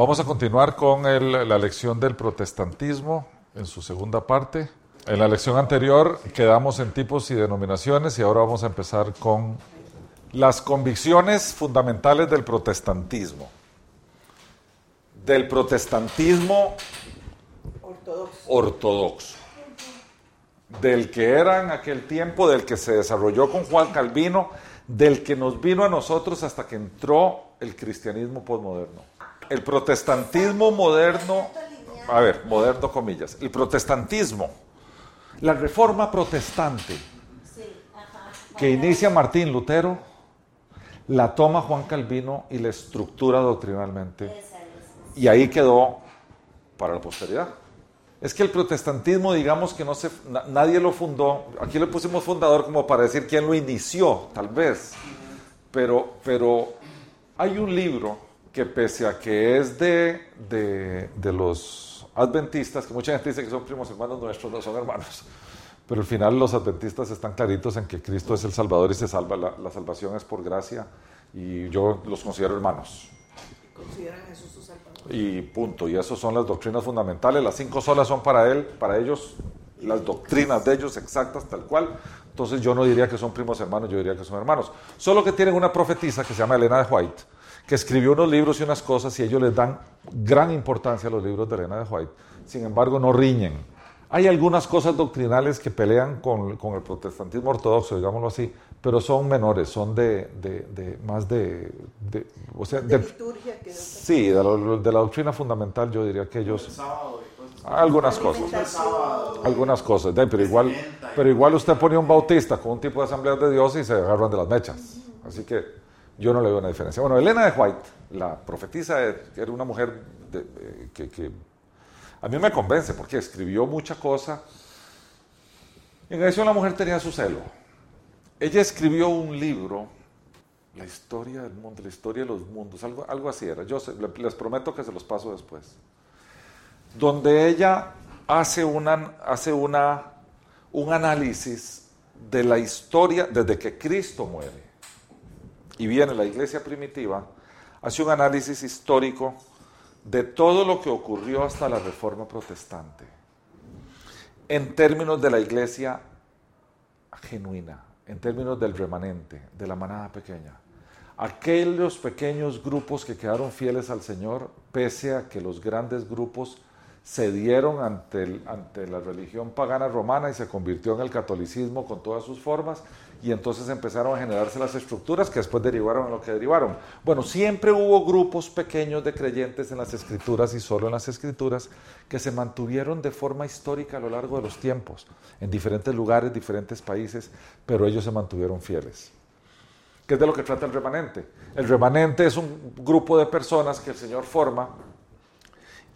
Vamos a continuar con la lección del protestantismo en su segunda parte. En la lección anterior quedamos en tipos y denominaciones y ahora vamos a empezar con las convicciones fundamentales del protestantismo. Del protestantismo ortodoxo. Del que era en aquel tiempo, del que se desarrolló con Juan Calvino, del que nos vino a nosotros hasta que entró el cristianismo postmoderno. El protestantismo moderno, a ver, moderno comillas, el protestantismo, la reforma protestante que inicia Martín Lutero, la toma Juan Calvino y la estructura doctrinalmente. Y ahí quedó para la posteridad. Es que el protestantismo, digamos que no se, nadie lo fundó. Aquí le pusimos fundador como para decir quién lo inició, tal vez. Pero, pero hay un libro que pese a que es de, de, los adventistas, que mucha gente dice que son primos hermanos nuestros, no son hermanos. Pero al final los adventistas están claritos en que Cristo es el Salvador y se salva. La, la salvación es por gracia y yo los considero hermanos. Consideran Jesús su Salvador. Y punto. Y esas son las doctrinas fundamentales. Las cinco solas son para él, para ellos, las doctrinas de ellos exactas, tal cual. Entonces yo no diría que son primos hermanos, yo diría que son hermanos. Solo que tienen una profetisa que se llama Elena de White, que escribió unos libros y unas cosas y ellos les dan gran importancia a los libros de Elena de White. Sin embargo, no riñen. Hay algunas cosas doctrinales que pelean con, con el protestantismo ortodoxo, digámoslo así, pero son menores, son de, de, de más de, o sea, de, liturgia que sí, de la, de la, doctrina fundamental yo diría que ellos algunas cosas, algunas cosas, pero igual, pero igual usted pone un bautista con un tipo de asamblea de Dios y se agarran de las mechas, así que yo no le veo una diferencia. Bueno, Elena de White, la profetisa, era una mujer que, que a mí me convence porque escribió mucha cosa. En adición, la mujer tenía su celo ella escribió un libro, La historia del mundo, la historia de los mundos, algo, algo así era. Yo les prometo que se los paso después. Donde ella hace, hace una, un análisis de la historia desde que Cristo muere y viene la iglesia primitiva, hace un análisis histórico de todo lo que ocurrió hasta la reforma protestante en términos de la iglesia genuina, en términos del remanente, de la manada pequeña. Aquellos pequeños grupos que quedaron fieles al Señor, pese a que los grandes grupos cedieron ante, ante la religión pagana romana y se convirtió en el catolicismo con todas sus formas, y entonces empezaron a generarse las estructuras que después derivaron en lo que derivaron. Bueno, siempre hubo grupos pequeños de creyentes en las escrituras y solo en las escrituras que se mantuvieron de forma histórica a lo largo de los tiempos, en diferentes lugares, diferentes países, pero ellos se mantuvieron fieles. ¿Qué es de lo que trata el remanente? El remanente es un grupo de personas que el Señor forma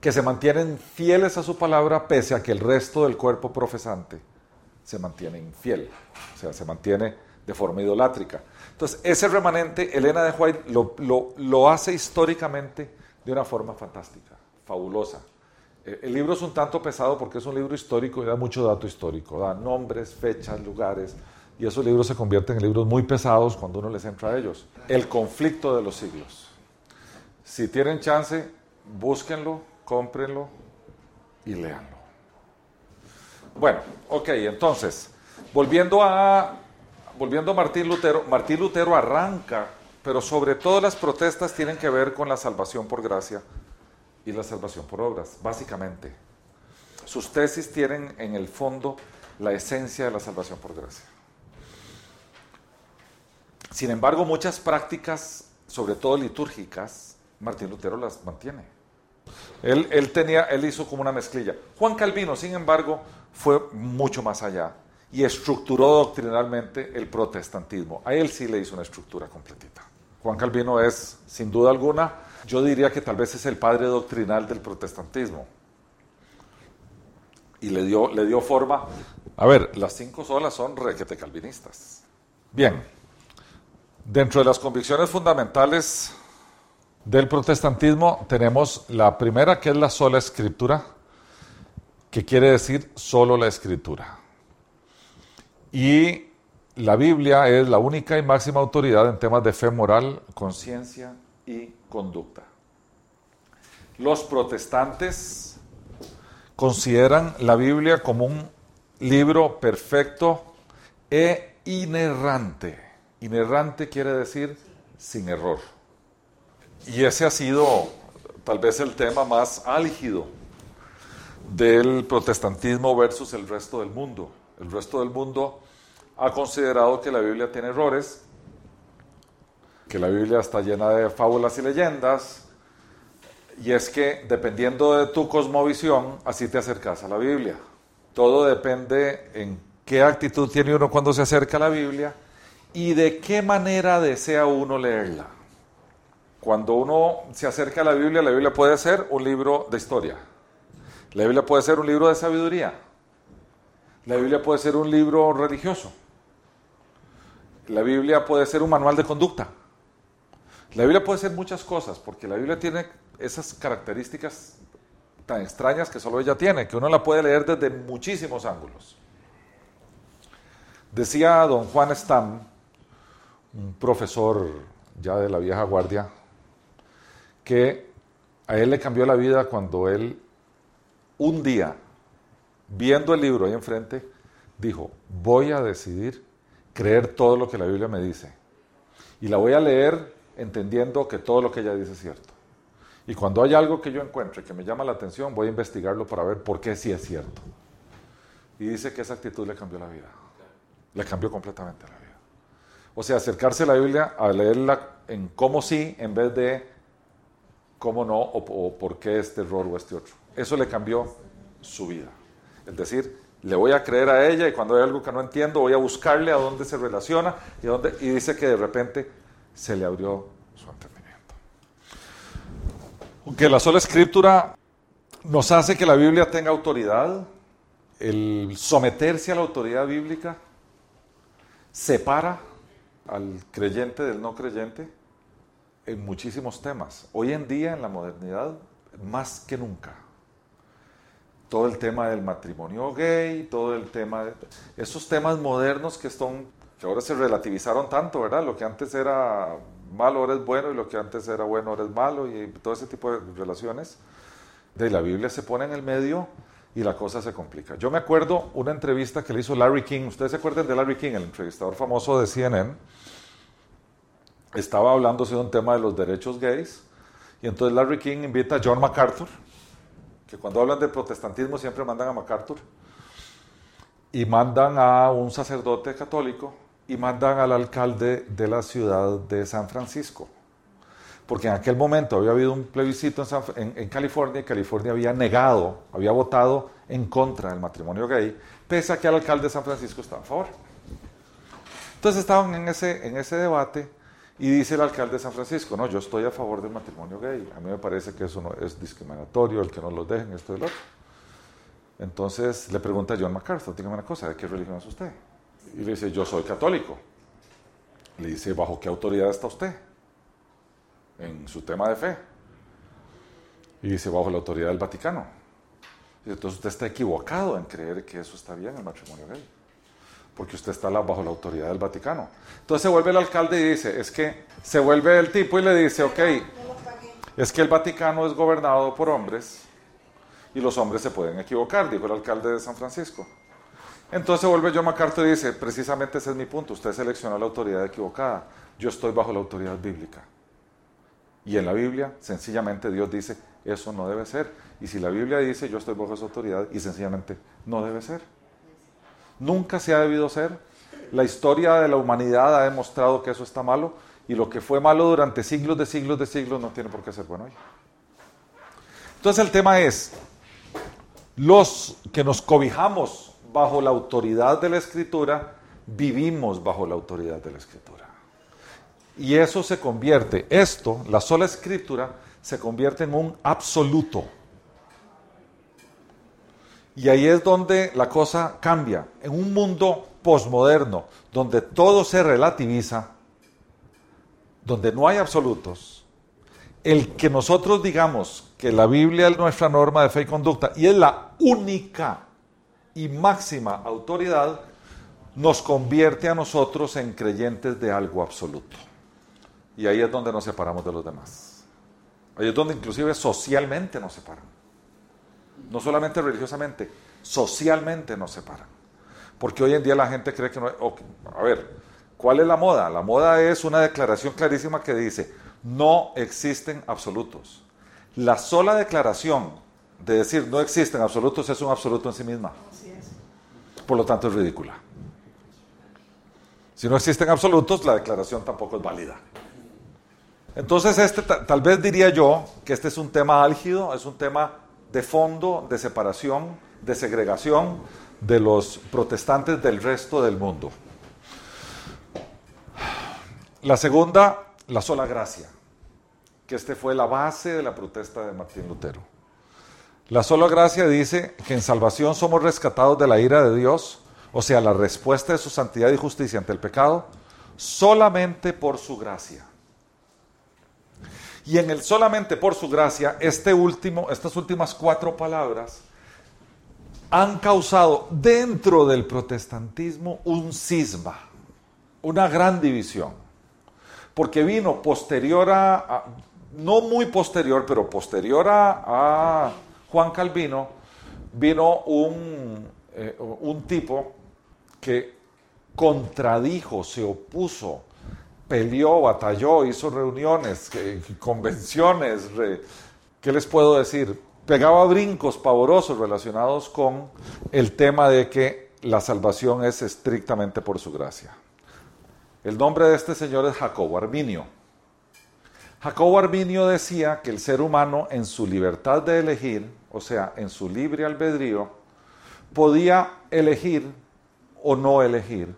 que se mantienen fieles a su palabra pese a que el resto del cuerpo profesante se mantiene infiel, o sea, se mantiene de forma idolátrica. Entonces, ese remanente, Elena de White lo, lo, hace históricamente de una forma fantástica, fabulosa. Eh, el libro es un tanto pesado porque es un libro histórico y da mucho dato histórico, da nombres, fechas, lugares, y esos libros se convierten en libros muy pesados cuando uno les entra a ellos. El conflicto de los siglos. Si tienen chance, búsquenlo, cómprenlo y léanlo. Bueno, ok, entonces, volviendo a, volviendo a Martín Lutero, Martín Lutero arranca, pero sobre todo las protestas tienen que ver con la salvación por gracia y la salvación por obras, básicamente. Sus tesis tienen en el fondo la esencia de la salvación por gracia. Sin embargo, muchas prácticas, sobre todo litúrgicas, Martín Lutero las mantiene. Él, él, tenía, él hizo como una mezclilla. Juan Calvino, sin embargo, fue mucho más allá y estructuró doctrinalmente el protestantismo. A él sí le hizo una estructura completita. Juan Calvino es, sin duda alguna, yo diría que tal vez es el padre doctrinal del protestantismo. Y le dio, le dio forma. A ver, las cinco solas son requete calvinistas. Bien, dentro de las convicciones fundamentales del protestantismo tenemos la primera que es la sola escritura, que quiere decir solo la escritura. Y la Biblia es la única y máxima autoridad en temas de fe moral, conciencia y conducta. Los protestantes consideran la Biblia como un libro perfecto e inerrante. Inerrante quiere decir sin error. Y ese ha sido tal vez el tema más álgido del protestantismo versus el resto del mundo. El resto del mundo ha considerado que la Biblia tiene errores, que la Biblia está llena de fábulas y leyendas, y es que dependiendo de tu cosmovisión, así te acercas a la Biblia. Todo depende en qué actitud tiene uno cuando se acerca a la Biblia y de qué manera desea uno leerla. Cuando uno se acerca a la Biblia, la Biblia puede ser un libro de historia. La Biblia puede ser un libro de sabiduría. La Biblia puede ser un libro religioso. La Biblia puede ser un manual de conducta. La Biblia puede ser muchas cosas, porque la Biblia tiene esas características tan extrañas que solo ella tiene, que uno la puede leer desde muchísimos ángulos. Decía don Juan Stam, un profesor ya de la vieja guardia, que a él le cambió la vida cuando él un día, viendo el libro ahí enfrente, dijo, voy a decidir creer todo lo que la Biblia me dice. Y la voy a leer entendiendo que todo lo que ella dice es cierto. Y cuando hay algo que yo encuentre que me llama la atención, voy a investigarlo para ver por qué sí es cierto. Y dice que esa actitud le cambió la vida. Le cambió completamente la vida. O sea, acercarse a la Biblia a leerla en cómo sí en vez de cómo no o, por qué este error o este otro. Eso le cambió su vida. Es decir, le voy a creer a ella y cuando hay algo que no entiendo voy a buscarle a dónde se relaciona y, y dice que de repente se le abrió su entendimiento. Aunque la sola escritura nos hace que la Biblia tenga autoridad, el someterse a la autoridad bíblica separa al creyente del no creyente en muchísimos temas. Hoy en día, en la modernidad, más que nunca. Todo el tema del matrimonio gay, todo el tema de esos temas modernos que son que ahora se relativizaron tanto, ¿verdad? Lo que antes era malo ahora es bueno y lo que antes era bueno ahora es malo y todo ese tipo de relaciones. De la Biblia se pone en el medio y la cosa se complica. Yo me acuerdo una entrevista que le hizo Larry King. Ustedes se acuerdan de Larry King, el entrevistador famoso de CNN estaba hablando de un tema de los derechos gays, y entonces Larry King invita a John MacArthur, que cuando hablan de protestantismo siempre mandan a MacArthur, y mandan a un sacerdote católico, y mandan al alcalde de la ciudad de San Francisco. Porque en aquel momento había habido un plebiscito en, California y California había negado, había votado en contra del matrimonio gay, pese a que el alcalde de San Francisco estaba a favor. Entonces estaban en ese, en ese debate y dice el alcalde de San Francisco, no, yo estoy a favor del matrimonio gay, a mí me parece que eso no es discriminatorio, el que no los dejen, esto y lo otro. Entonces le pregunta a John MacArthur, dígame una cosa, ¿de qué religión es usted? Y le dice, yo soy católico. Le dice, ¿bajo qué autoridad está usted? En su tema de fe. Y dice, bajo la autoridad del Vaticano. Entonces usted está equivocado en creer que eso está bien, el matrimonio gay porque usted está bajo la autoridad del Vaticano. Entonces se vuelve el alcalde y dice, es que se vuelve el tipo y le dice, ok, es que el Vaticano es gobernado por hombres y los hombres se pueden equivocar, dijo el alcalde de San Francisco. Entonces se vuelve John MacArthur y dice, precisamente ese es mi punto, usted seleccionó la autoridad equivocada, yo estoy bajo la autoridad bíblica. Y en la Biblia, sencillamente Dios dice, eso no debe ser. Y si la Biblia dice, yo estoy bajo esa autoridad, y sencillamente no debe ser. Nunca se ha debido ser. La historia de la humanidad ha demostrado que eso está malo y lo que fue malo durante siglos de siglos de siglos no tiene por qué ser bueno hoy. Entonces el tema es, los que nos cobijamos bajo la autoridad de la escritura, vivimos bajo la autoridad de la escritura. Y eso se convierte, esto, la sola escritura, se convierte en un absoluto. Y ahí es donde la cosa cambia. En un mundo posmoderno, donde todo se relativiza, donde no hay absolutos, el que nosotros digamos que la Biblia es nuestra norma de fe y conducta y es la única y máxima autoridad, nos convierte a nosotros en creyentes de algo absoluto. Y ahí es donde nos separamos de los demás. Ahí es donde inclusive socialmente nos separan. No solamente religiosamente, socialmente nos separan. Porque hoy en día la gente cree que no... a ver, ¿cuál es la moda? La moda es una declaración clarísima que dice, no existen absolutos. La sola declaración de decir no existen absolutos es un absoluto en sí misma. Por lo tanto es ridícula. Si no existen absolutos, la declaración tampoco es válida. Entonces, este tal vez diría yo que este es un tema álgido, es un tema de fondo, de separación, de segregación de los protestantes del resto del mundo. La segunda, la sola gracia, que este fue la base de la protesta de Martín Lutero. La sola gracia dice que en salvación somos rescatados de la ira de Dios, o sea, la respuesta de su santidad y justicia ante el pecado, solamente por su gracia. Y en el solamente por su gracia, este último, estas últimas cuatro palabras han causado dentro del protestantismo un cisma, una gran división, porque vino posterior a, no muy posterior, pero posterior a, Juan Calvino, vino un, eh, un tipo que contradijo, se opuso peleó, batalló, hizo reuniones, convenciones, ¿qué les puedo decir? Pegaba brincos pavorosos relacionados con el tema de que la salvación es estrictamente por su gracia. El nombre de este señor es Jacobo Arminio. Jacobo Arminio decía que el ser humano en su libertad de elegir, o sea, en su libre albedrío, podía elegir o no elegir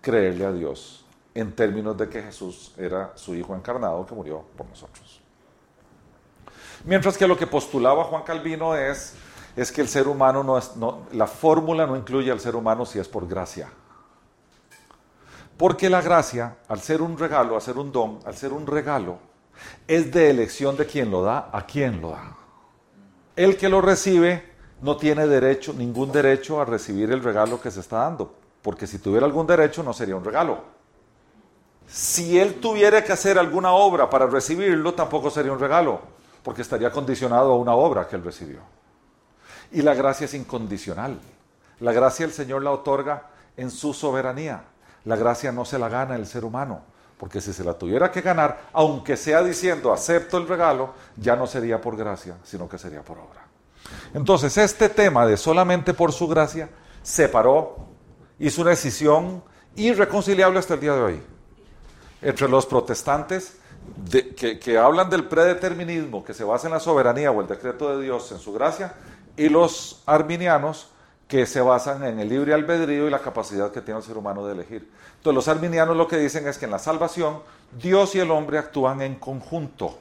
creerle a Dios en términos de que Jesús era su Hijo encarnado que murió por nosotros. Mientras que lo que postulaba Juan Calvino es, es que el ser humano no es, no, la fórmula no incluye al ser humano si es por gracia. Porque la gracia, al ser un regalo, al ser un don, al ser un regalo, es de elección de quien lo da a quien lo da. El que lo recibe no tiene derecho, ningún derecho a recibir el regalo que se está dando, porque si tuviera algún derecho no sería un regalo. Si él tuviera que hacer alguna obra para recibirlo, tampoco sería un regalo, porque estaría condicionado a una obra que él recibió. Y la gracia es incondicional. La gracia el Señor la otorga en su soberanía. La gracia no se la gana el ser humano, porque si se la tuviera que ganar, aunque sea diciendo acepto el regalo, ya no sería por gracia, sino que sería por obra. Entonces, este tema de solamente por su gracia separó, hizo una decisión irreconciliable hasta el día de hoy entre los protestantes que, hablan del predeterminismo, que se basa en la soberanía o el decreto de Dios en su gracia, y los arminianos que se basan en el libre albedrío y la capacidad que tiene el ser humano de elegir. Entonces los arminianos lo que dicen es que en la salvación Dios y el hombre actúan en conjunto,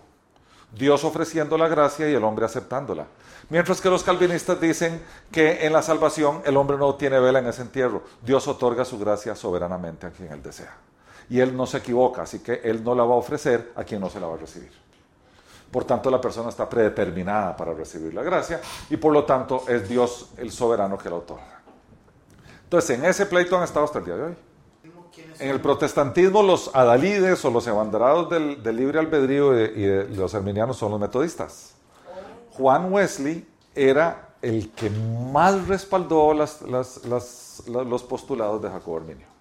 Dios ofreciendo la gracia y el hombre aceptándola. Mientras que los calvinistas dicen que en la salvación el hombre no tiene vela en ese entierro, Dios otorga su gracia soberanamente a quien él desea y él no se equivoca, así que él no la va a ofrecer a quien no se la va a recibir. Por tanto, la persona está predeterminada para recibir la gracia y por lo tanto es Dios el soberano que la otorga. Entonces, en ese pleito han estado hasta el día de hoy. En el protestantismo, los adalides o los abanderados del, libre albedrío y los arminianos son los metodistas. Juan Wesley era el que más respaldó los postulados de Jacobo Arminio.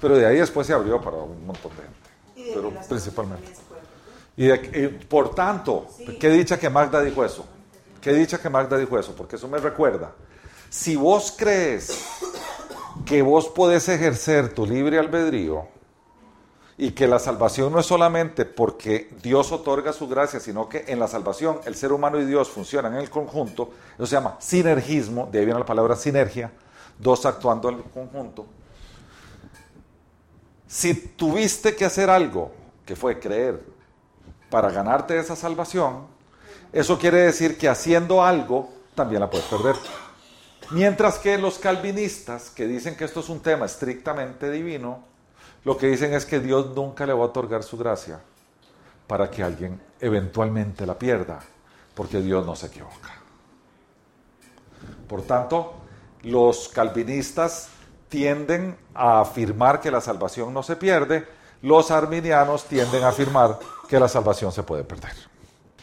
Pero de ahí después se abrió para un montón de gente. pero principalmente. Y, por tanto, qué dicha que Magda dijo eso. Qué dicha que Magda dijo eso, porque eso me recuerda. Si vos crees que vos podés ejercer tu libre albedrío y que la salvación no es solamente porque Dios otorga su gracia, sino que en la salvación el ser humano y Dios funcionan en el conjunto, eso se llama sinergismo, de ahí viene la palabra sinergia, dos actuando en conjunto. Si tuviste que hacer algo, que fue creer, para ganarte esa salvación, eso quiere decir que haciendo algo también la puedes perder. Mientras que los calvinistas, que dicen que esto es un tema estrictamente divino, lo que dicen es que Dios nunca le va a otorgar su gracia para que alguien eventualmente la pierda, porque Dios no se equivoca. Por tanto, los calvinistas tienden a afirmar que la salvación no se pierde, los arminianos tienden a afirmar que la salvación se puede perder.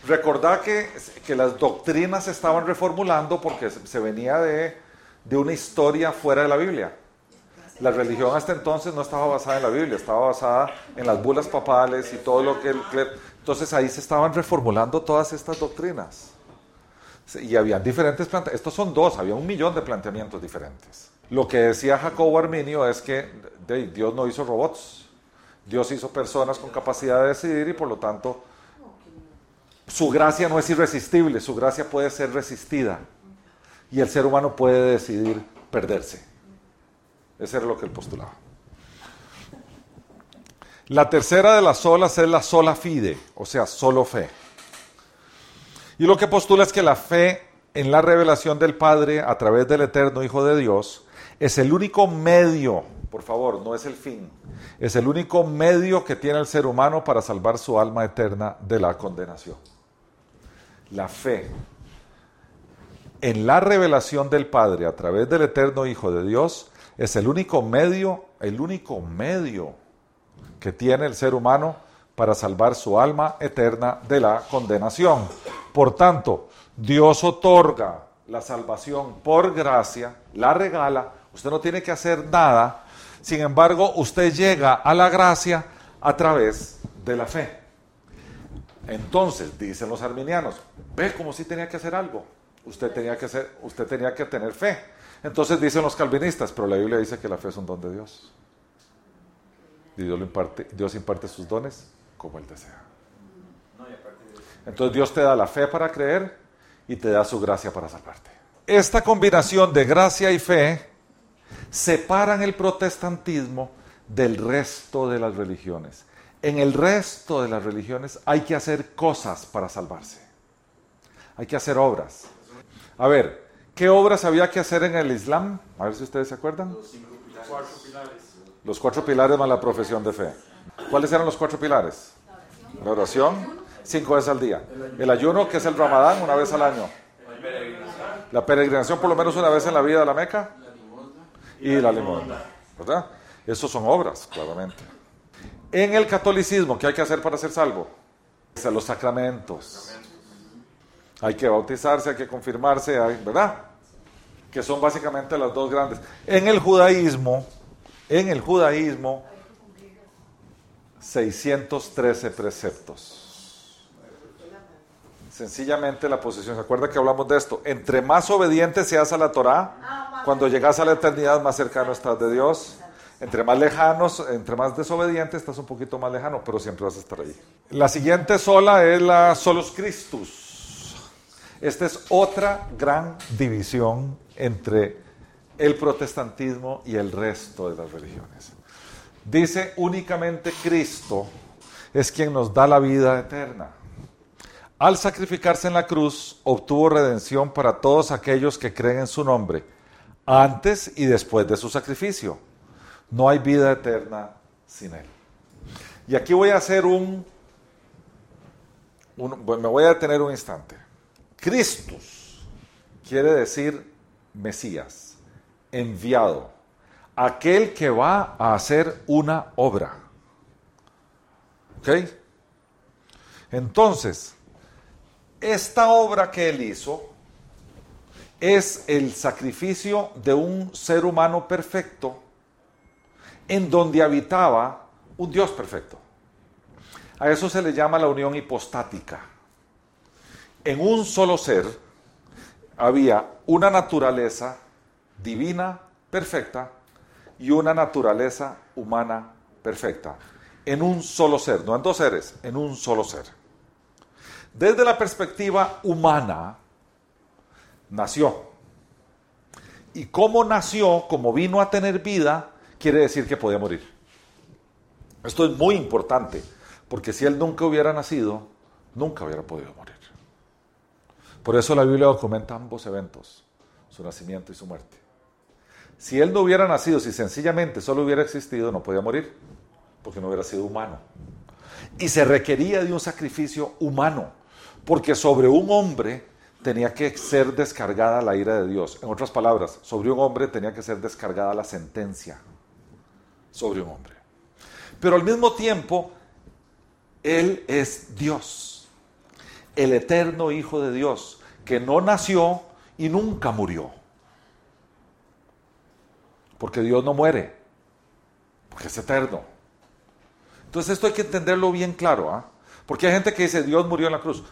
Recordá que, que las doctrinas se estaban reformulando porque se venía de, de una historia fuera de la Biblia. La religión hasta entonces no estaba basada en la Biblia, estaba basada en las bulas papales y todo lo que el Entonces ahí se estaban reformulando todas estas doctrinas. Y habían diferentes planteamientos. Estos son dos, había un millón de planteamientos diferentes. Lo que decía Jacobo Arminio es que Dios no hizo robots. Dios hizo personas con capacidad de decidir y por lo tanto su gracia no es irresistible, su gracia puede ser resistida y el ser humano puede decidir perderse. Eso era lo que él postulaba. La tercera de las solas es la sola fide, o sea, solo fe. Y lo que postula es que la fe en la revelación del Padre a través del eterno Hijo de Dios es el único medio, por favor, no es el fin, es el único medio que tiene el ser humano para salvar su alma eterna de la condenación. La fe. En la revelación del Padre a través del eterno Hijo de Dios es el único medio, el único medio que tiene el ser humano para salvar su alma eterna de la condenación. Por tanto, Dios otorga la salvación por gracia, la regala, usted no tiene que hacer nada, sin embargo, usted llega a la gracia a través de la fe. Entonces, dicen los arminianos, ve como si tenía que hacer algo. Usted tenía que, hacer, usted tenía que tener fe. Entonces dicen los calvinistas, pero la Biblia dice que la fe es un don de Dios. Y Dios, imparte, Dios imparte sus dones como Él desea. Entonces Dios te da la fe para creer y te da su gracia para salvarte. Esta combinación de gracia y fe separan el protestantismo del resto de las religiones en el resto de las religiones hay que hacer cosas para salvarse. Hay que hacer obras. A ver, ¿qué obras había que hacer en el Islam? A ver si ustedes se acuerdan. Los cuatro pilares. Los cuatro pilares más la profesión de fe. ¿Cuáles eran los cuatro pilares? La oración, cinco veces al día. El ayuno, que es el ramadán, una vez al año. La peregrinación, por lo menos una vez en la vida de la Meca. Y la limosna. ¿Verdad? Esos son obras, claramente. En el catolicismo, ¿qué hay que hacer para ser salvo? Los sacramentos. Hay que bautizarse, hay que confirmarse, ¿verdad? Que son básicamente las dos grandes. En el judaísmo, en el judaísmo, 613 preceptos. Sencillamente la posición. ¿Se acuerda que hablamos de esto? Entre más obediente seas a la Torah, cuando llegas a la eternidad, más cercano estás de Dios. Entre más lejanos, entre más desobediente, estás un poquito más lejano, pero siempre vas a estar ahí. La siguiente sola es la Solus Christus. Esta es otra gran división entre el protestantismo y el resto de las religiones. Dice únicamente Cristo es quien nos da la vida eterna. Al sacrificarse en la cruz, obtuvo redención para todos aquellos que creen en su nombre, antes y después de su sacrificio. No hay vida eterna sin Él. Y aquí voy a hacer un, me voy a detener un instante. Cristus quiere decir Mesías, enviado, aquel que va a hacer una obra. ¿Ok? Entonces, esta obra que él hizo es el sacrificio de un ser humano perfecto en donde habitaba un Dios perfecto. A eso se le llama la unión hipostática. En un solo ser había una naturaleza divina perfecta y una naturaleza humana perfecta. En un solo ser, no en dos seres, en un solo ser. Desde la perspectiva humana, nació. Y como nació, como vino a tener vida, quiere decir que podía morir. Esto es muy importante, porque si él nunca hubiera nacido, nunca hubiera podido morir. Por eso la Biblia documenta ambos eventos, su nacimiento y su muerte. Si él no hubiera nacido, si sencillamente solo hubiera existido, no podía morir, porque no hubiera sido humano. Y se requería de un sacrificio humano, porque sobre un hombre tenía que ser descargada la ira de Dios. En otras palabras, sobre un hombre tenía que ser descargada la sentencia sobre un hombre. Pero al mismo tiempo, Él es Dios. el eterno Hijo de Dios, que no nació y nunca murió. Porque Dios no muere, porque es eterno. Entonces esto hay que entenderlo bien claro, ¿ah? Porque hay gente que dice, Dios murió en la cruz.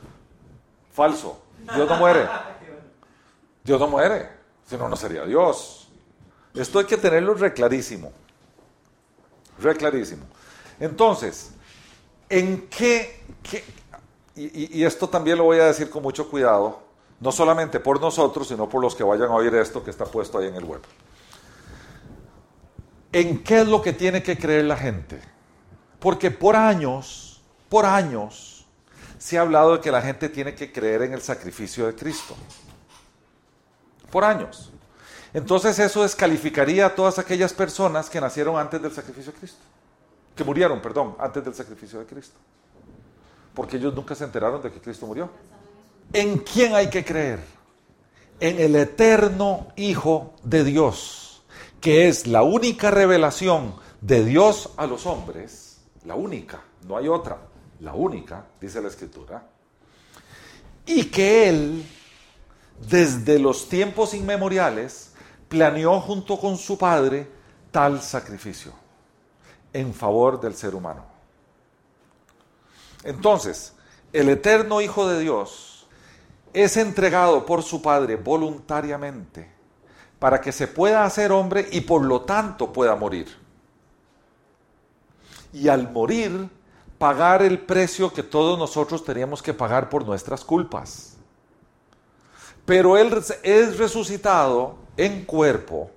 Falso, Dios no muere. Dios no muere, si no, no sería Dios. Esto hay que tenerlo reclarísimo. Reclarísimo. Entonces, ¿en qué, y, y, esto también lo voy a decir con mucho cuidado, no solamente por nosotros, sino por los que vayan a oír esto que está puesto ahí en el web. ¿En qué es lo que tiene que creer la gente? Porque por años, por años, se ha hablado de que la gente tiene que creer en el sacrificio de Cristo. Por años. Entonces eso descalificaría a todas aquellas personas que nacieron antes del sacrificio de Cristo. Que murieron, perdón, antes del sacrificio de Cristo. Porque ellos nunca se enteraron de que Cristo murió. ¿En quién hay que creer? En el eterno Hijo de Dios, que es la única revelación de Dios a los hombres, la única, no hay otra, la única, dice la Escritura, y que Él, desde los tiempos inmemoriales, planeó junto con su Padre tal sacrificio en favor del ser humano. Entonces, el eterno Hijo de Dios es entregado por su Padre voluntariamente para que se pueda hacer hombre y por lo tanto pueda morir. Y al morir, pagar el precio que todos nosotros teníamos que pagar por nuestras culpas. Pero Él es resucitado en cuerpo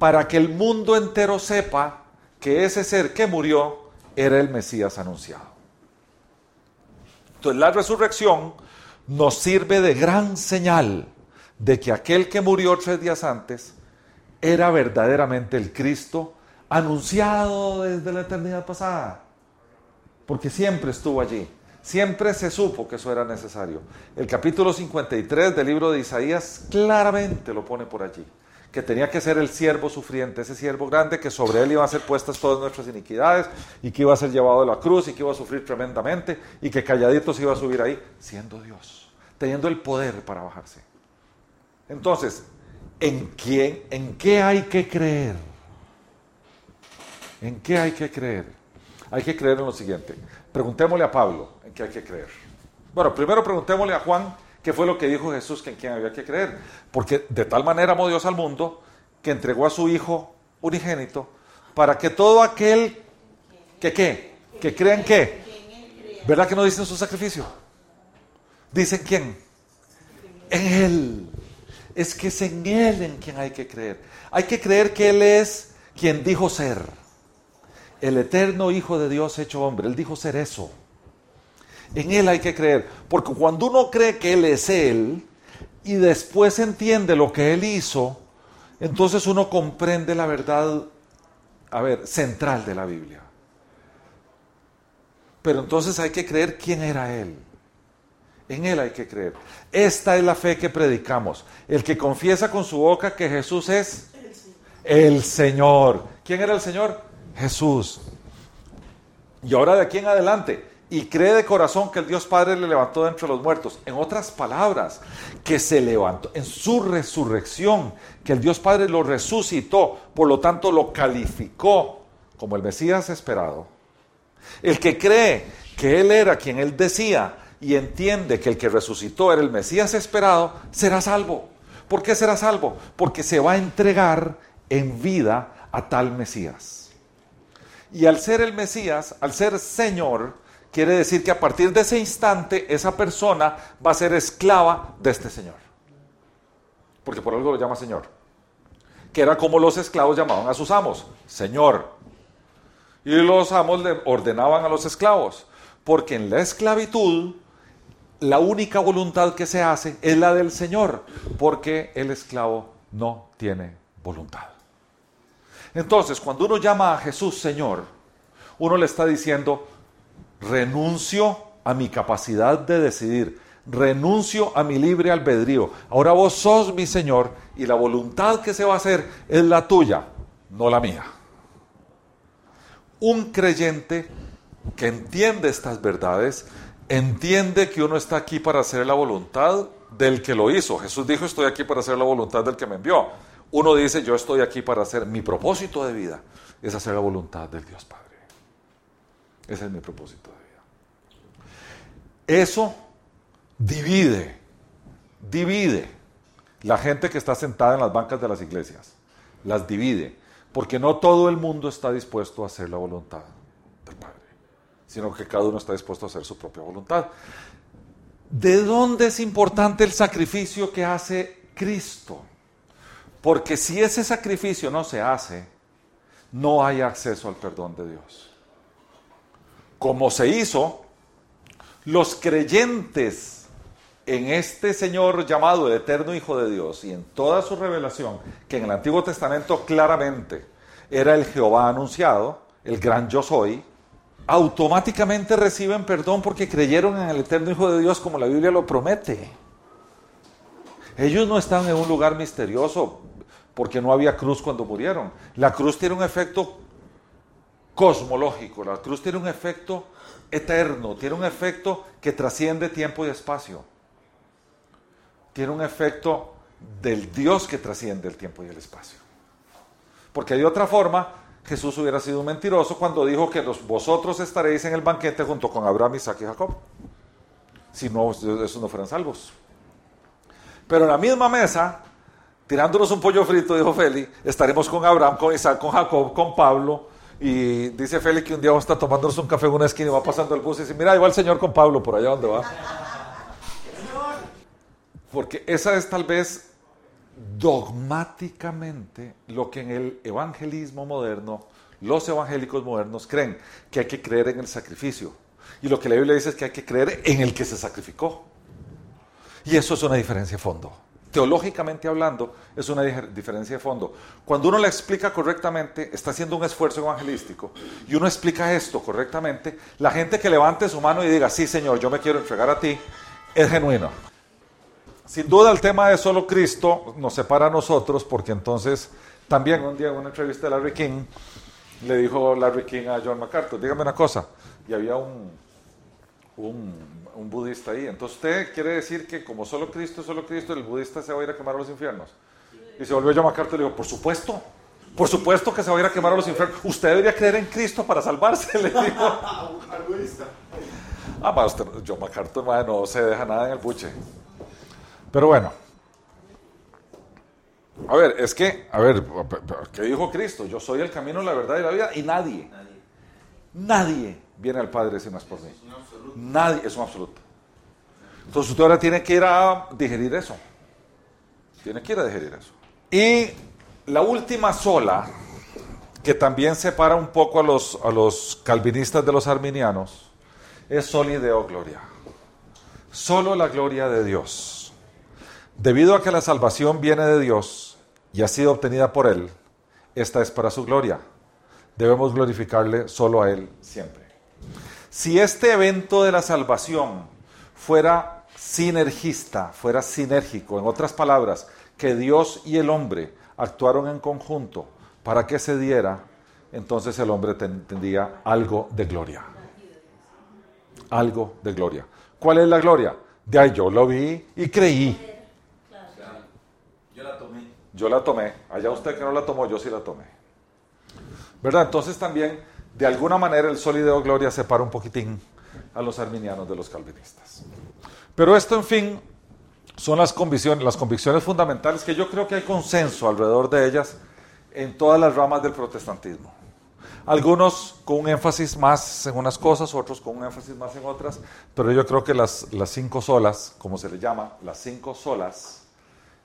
para que el mundo entero sepa que ese ser que murió era el Mesías anunciado. Entonces la resurrección nos sirve de gran señal de que aquel que murió tres días antes era verdaderamente el Cristo anunciado desde la eternidad pasada. Porque siempre estuvo allí. Siempre se supo que eso era necesario. El capítulo 53 del libro de Isaías claramente lo pone por allí. Que tenía que ser el siervo sufriente, ese siervo grande que sobre él iban a ser puestas todas nuestras iniquidades y que iba a ser llevado a la cruz y que iba a sufrir tremendamente y que calladito se iba a subir ahí, siendo Dios, teniendo el poder para bajarse. Entonces, ¿en quién, en qué hay que creer? ¿En qué hay que creer? Hay que creer en lo siguiente. Preguntémosle a Pablo en qué hay que creer. Bueno, primero preguntémosle a Juan qué fue lo que dijo Jesús que en quién había que creer. Porque de tal manera amó Dios al mundo que entregó a su Hijo unigénito para que todo aquel que qué, que crea en qué. ¿Verdad que no dicen su sacrificio? Dicen quién. En Él. Es que es en Él en quien hay que creer. Hay que creer que Él es quien dijo ser el eterno Hijo de Dios hecho hombre. Él dijo ser eso. En Él hay que creer. Porque cuando uno cree que Él es Él y después entiende lo que Él hizo, entonces uno comprende la verdad, a ver, central de la Biblia. Pero entonces hay que creer quién era Él. En Él hay que creer. Esta es la fe que predicamos. El que confiesa con su boca que Jesús es el Señor. ¿Quién era el Señor? Jesús. Y ahora de aquí en adelante, y cree de corazón que el Dios Padre le levantó de entre los muertos. En otras palabras, que se levantó en su resurrección, que el Dios Padre lo resucitó, por lo tanto lo calificó como el Mesías esperado. El que cree que Él era quien Él decía y entiende que el que resucitó era el Mesías esperado, será salvo. ¿Por qué será salvo? Porque se va a entregar en vida a tal Mesías. Y al ser el Mesías, al ser Señor, quiere decir que a partir de ese instante esa persona va a ser esclava de este Señor. Porque por algo lo llama Señor. Que era como los esclavos llamaban a sus amos, Señor. Y los amos le ordenaban a los esclavos. Porque en la esclavitud la única voluntad que se hace es la del Señor. Porque el esclavo no tiene voluntad. Entonces, cuando uno llama a Jesús Señor, uno le está diciendo, renuncio a mi capacidad de decidir, renuncio a mi libre albedrío. Ahora vos sos mi Señor y la voluntad que se va a hacer es la tuya, no la mía. Un creyente que entiende estas verdades entiende que uno está aquí para hacer la voluntad del que lo hizo. Jesús dijo, estoy aquí para hacer la voluntad del que me envió. Uno dice, yo estoy aquí para hacer mi propósito de vida, es hacer la voluntad del Dios Padre. Ese es mi propósito de vida. Eso divide, divide la gente que está sentada en las bancas de las iglesias. Las divide, porque no todo el mundo está dispuesto a hacer la voluntad del Padre, sino que cada uno está dispuesto a hacer su propia voluntad. ¿De dónde es importante el sacrificio que hace Cristo? Porque si ese sacrificio no se hace, no hay acceso al perdón de Dios. Como se hizo, los creyentes en este Señor llamado el eterno Hijo de Dios y en toda su revelación, que en el Antiguo Testamento claramente era el Jehová anunciado, el gran yo soy, automáticamente reciben perdón porque creyeron en el eterno Hijo de Dios como la Biblia lo promete. Ellos no están en un lugar misterioso porque no había cruz cuando murieron. La cruz tiene un efecto cosmológico, la cruz tiene un efecto eterno, tiene un efecto que trasciende tiempo y espacio. Tiene un efecto del Dios que trasciende el tiempo y el espacio. Porque de otra forma, Jesús hubiera sido un mentiroso cuando dijo que vosotros estaréis en el banquete junto con Abraham, Isaac y Jacob. Si no, esos no fueran salvos. Pero en la misma mesa, tirándonos un pollo frito, dijo Feli, estaremos con Abraham, con Isaac, con Jacob, con Pablo. Y dice Feli que un día vamos a estar tomándonos un café en una esquina y va pasando el bus y dice, mira, ahí va el Señor con Pablo, por allá donde va. Porque esa es tal vez dogmáticamente lo que en el evangelismo moderno, los evangélicos modernos creen, que hay que creer en el sacrificio. Y lo que la Biblia dice es que hay que creer en el que se sacrificó. Y eso es una diferencia de fondo. Teológicamente hablando, es una diferencia de fondo. Cuando uno la explica correctamente, está haciendo un esfuerzo evangelístico, y uno explica esto correctamente, la gente que levante su mano y diga, sí Señor, yo me quiero entregar a ti, es genuino. Sin duda el tema de solo Cristo nos separa a nosotros porque entonces también un día en una entrevista de Larry King le dijo Larry King a John MacArthur, dígame una cosa, y había un, un, budista ahí, entonces usted quiere decir que como solo Cristo, solo Cristo, el budista se va a ir a quemar a los infiernos. Y se volvió John MacArthur y le dijo, por supuesto, por supuesto que se va a ir a quemar a los infiernos. Usted debería creer en Cristo para salvarse, le dijo. ah, para usted, John MacArthur no se deja nada en el buche. Pero bueno. A ver, es que, a ver, ¿qué dijo Cristo? Yo soy el camino, la verdad y la vida y nadie, nadie, viene al Padre si no es por mí. Nadie, es un absoluto. Entonces usted ahora tiene que ir a digerir eso. Tiene que ir a digerir eso. Y la última sola, que también separa un poco a los, a los calvinistas de los arminianos, es solideo gloria. Solo la gloria de Dios. Debido a que la salvación viene de Dios y ha sido obtenida por Él, esta es para su gloria. Debemos glorificarle solo a Él siempre. Si este evento de la salvación fuera sinergista, fuera sinérgico, en otras palabras, que Dios y el hombre actuaron en conjunto para que se diera, entonces el hombre tendría algo de gloria. Algo de gloria. ¿Cuál es la gloria? De ahí yo lo vi y creí. Yo la tomé. Allá usted que no la tomó, yo sí la tomé. ¿Verdad? Entonces también, de alguna manera, el sólido gloria separa un poquitín a los arminianos de los calvinistas. Pero esto, en fin, son las convicciones, las convicciones fundamentales que yo creo que hay consenso alrededor de ellas en todas las ramas del protestantismo. Algunos con un énfasis más en unas cosas, otros con un énfasis más en otras, pero yo creo que las, las cinco solas, como se le llama, las cinco solas,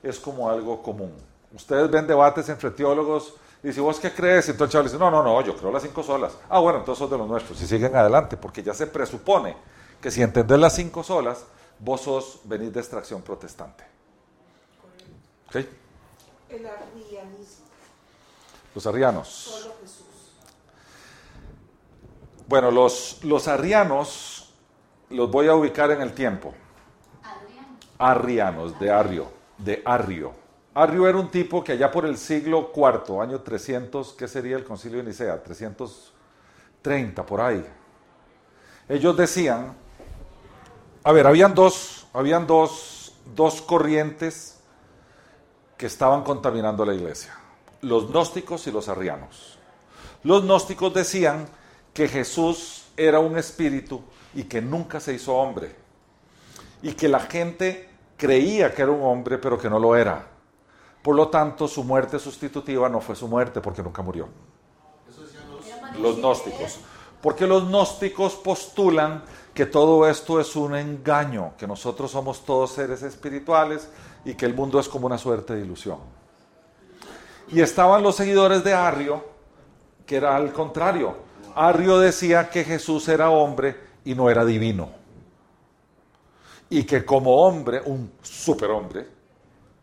es como algo común. Ustedes ven debates entre teólogos y si vos qué crees, entonces el chaval dice, no, no, no, yo creo las cinco solas. Ah, bueno, entonces son de los nuestros y siguen adelante, porque ya se presupone que si entendés las cinco solas, vos sos venís de extracción protestante. ¿Ok? El arrianismo. Los arrianos. Solo Jesús. Bueno, los, los arrianos los voy a ubicar en el tiempo. Arrianos, de Arrio, de Arrio. Arrio era un tipo que allá por el siglo IV, año 300, ¿qué sería el concilio de Nicea? 330, por ahí. Ellos decían A ver, habían dos, habían dos, dos corrientes que estaban contaminando la iglesia, los gnósticos y los arrianos. Los gnósticos decían que Jesús era un espíritu y que nunca se hizo hombre, y que la gente creía que era un hombre, pero que no lo era. Por lo tanto, su muerte sustitutiva no fue su muerte, porque nunca murió. Los gnósticos. Porque los gnósticos postulan que todo esto es un engaño, que nosotros somos todos seres espirituales y que el mundo es como una suerte de ilusión. Y estaban los seguidores de Arrio, que era al contrario. Arrio decía que Jesús era hombre y no era divino. Y que como hombre, un superhombre,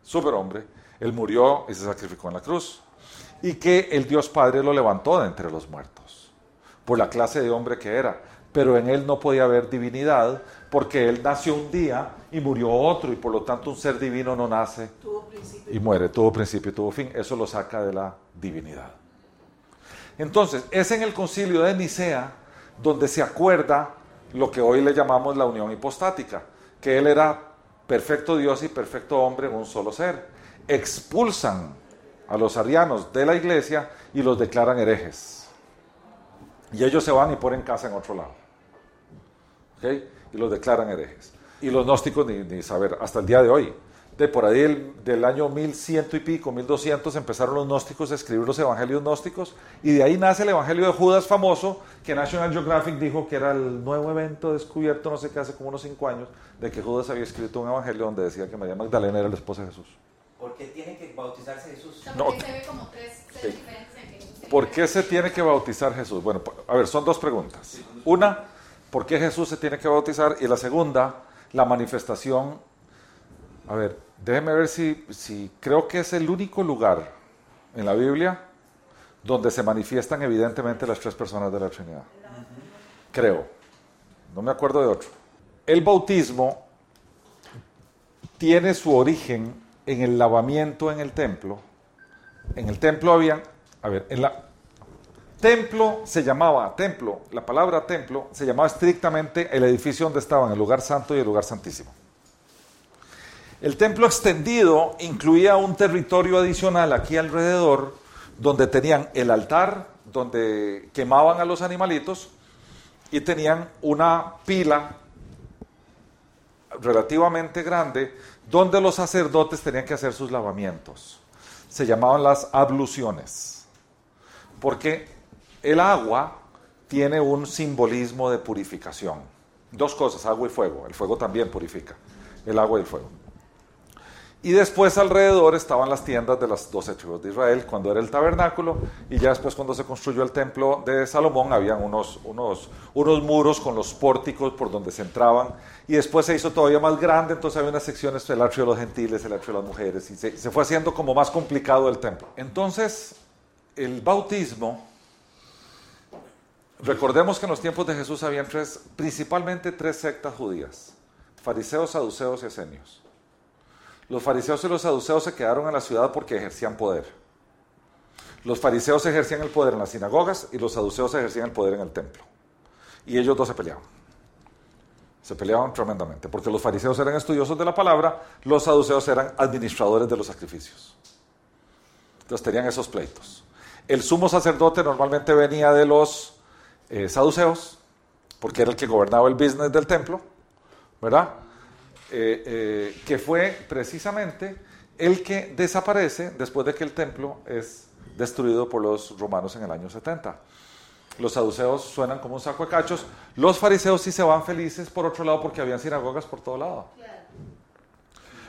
superhombre, él murió y se sacrificó en la cruz. Y que el Dios Padre lo levantó de entre los muertos, por la clase de hombre que era. Pero en él no podía haber divinidad, porque él nació un día y murió otro, y por lo tanto un ser divino no nace y muere, tuvo principio y tuvo fin. Eso lo saca de la divinidad. Entonces, es en el concilio de Nicea donde se acuerda lo que hoy le llamamos la unión hipostática, que él era perfecto Dios y perfecto hombre en un solo ser expulsan a los arianos de la iglesia y los declaran herejes. Y ellos se van y ponen casa en otro lado. Y los declaran herejes. Y los gnósticos, ni, saber, hasta el día de hoy. De por ahí del, año 1100 y pico, 1200, empezaron los gnósticos a escribir los evangelios gnósticos. Y de ahí nace el evangelio de Judas famoso, que National Geographic dijo que era el nuevo evento descubierto, no sé qué, hace como unos cinco años, de que Judas había escrito un evangelio donde decía que María Magdalena era la esposa de Jesús. ¿Por qué tiene que bautizarse Jesús? No. se ve como tres, ¿Por qué se tiene que bautizar Jesús? Bueno, a ver, son dos preguntas. Una, ¿por qué Jesús se tiene que bautizar? Y la segunda, la manifestación. A ver, déjeme ver si, si creo que es el único lugar en la Biblia donde se manifiestan evidentemente las tres personas de la Trinidad. Creo. No me acuerdo de otro. El bautismo tiene su origen en el lavamiento en el templo, en el templo había, a ver, en la templo se llamaba templo, la palabra templo se llamaba estrictamente el edificio donde estaban el lugar santo y el lugar santísimo. El templo extendido incluía un territorio adicional aquí alrededor donde tenían el altar, donde quemaban a los animalitos y tenían una pila relativamente grande donde los sacerdotes tenían que hacer sus lavamientos. Se llamaban las abluciones, porque el agua tiene un simbolismo de purificación. Dos cosas, agua y fuego. El fuego también purifica, el agua y el fuego. Y después alrededor estaban las tiendas de las doce tribus de Israel, cuando era el tabernáculo, y ya después cuando se construyó el templo de Salomón, habían unos, unos, unos muros con los pórticos por donde se entraban, y después se hizo todavía más grande, entonces había unas secciones, el atrio de los gentiles, el atrio de las mujeres, y se, fue haciendo como más complicado el templo. Entonces, el bautismo, recordemos que en los tiempos de Jesús habían tres, principalmente tres sectas judías, fariseos, saduceos y esenios. Los fariseos y los saduceos se quedaron en la ciudad porque ejercían poder. Los fariseos ejercían el poder en las sinagogas y los saduceos ejercían el poder en el templo. Y ellos dos se peleaban. Se peleaban tremendamente, porque los fariseos eran estudiosos de la palabra, los saduceos eran administradores de los sacrificios. Entonces tenían esos pleitos. El sumo sacerdote normalmente venía de los eh, saduceos, porque era el que gobernaba el business del templo, ¿verdad? Eh, eh, que fue precisamente el que desaparece después de que el templo es destruido por los romanos en el año 70. Los saduceos suenan como un saco de cachos, los fariseos sí se van felices por otro lado porque habían sinagogas por todo lado.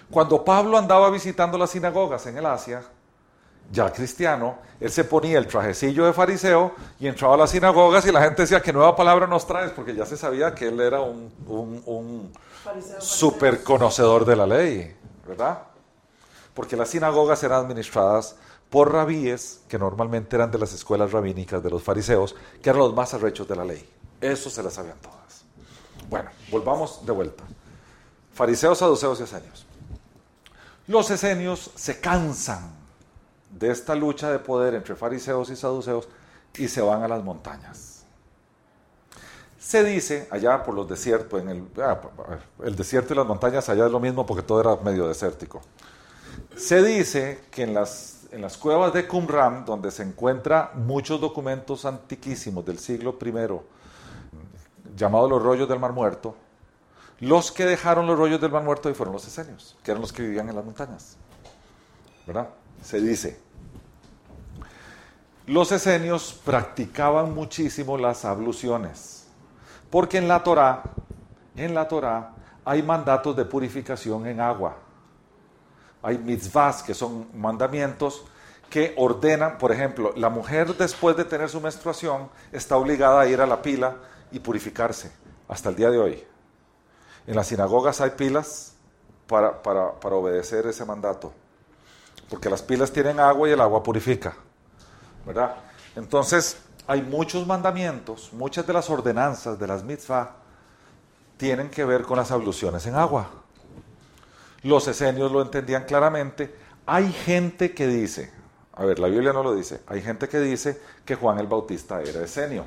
Cuando Pablo andaba visitando las sinagogas en el Asia, ya cristiano, él se ponía el trajecillo de fariseo y entraba a las sinagogas y la gente decía, ¿qué nueva palabra nos traes? Porque ya se sabía que él era un, un, super conocedor de la ley, ¿verdad? Porque las sinagogas eran administradas por rabíes, que normalmente eran de las escuelas rabínicas de los fariseos, que eran los más arrechos de la ley. Eso se las sabían todas. Bueno, volvamos de vuelta. Fariseos, saduceos y esenios. Los esenios se cansan de esta lucha de poder entre fariseos y saduceos y se van a las montañas. Se dice, allá por los desiertos, en el, ah, el desierto y las montañas allá es lo mismo porque todo era medio desértico. Se dice que en las, en las cuevas de Qumran, donde se encuentran muchos documentos antiquísimos del siglo I, llamados los rollos del Mar Muerto, los que dejaron los rollos del Mar Muerto ahí fueron los esenios, que eran los que vivían en las montañas. ¿Verdad? Se dice. Los esenios practicaban muchísimo las abluciones, porque en la Torá, en la Torá hay mandatos de purificación en agua. Hay mitzvahs que son mandamientos que ordenan, por ejemplo, la mujer después de tener su menstruación está obligada a ir a la pila y purificarse hasta el día de hoy. En las sinagogas hay pilas para, para, obedecer ese mandato, porque las pilas tienen agua y el agua purifica, ¿verdad? Entonces, hay muchos mandamientos, muchas de las ordenanzas de las mitzvah tienen que ver con las abluciones en agua. Los esenios lo entendían claramente. Hay gente que dice, a ver, la Biblia no lo dice, hay gente que dice que Juan el Bautista era esenio.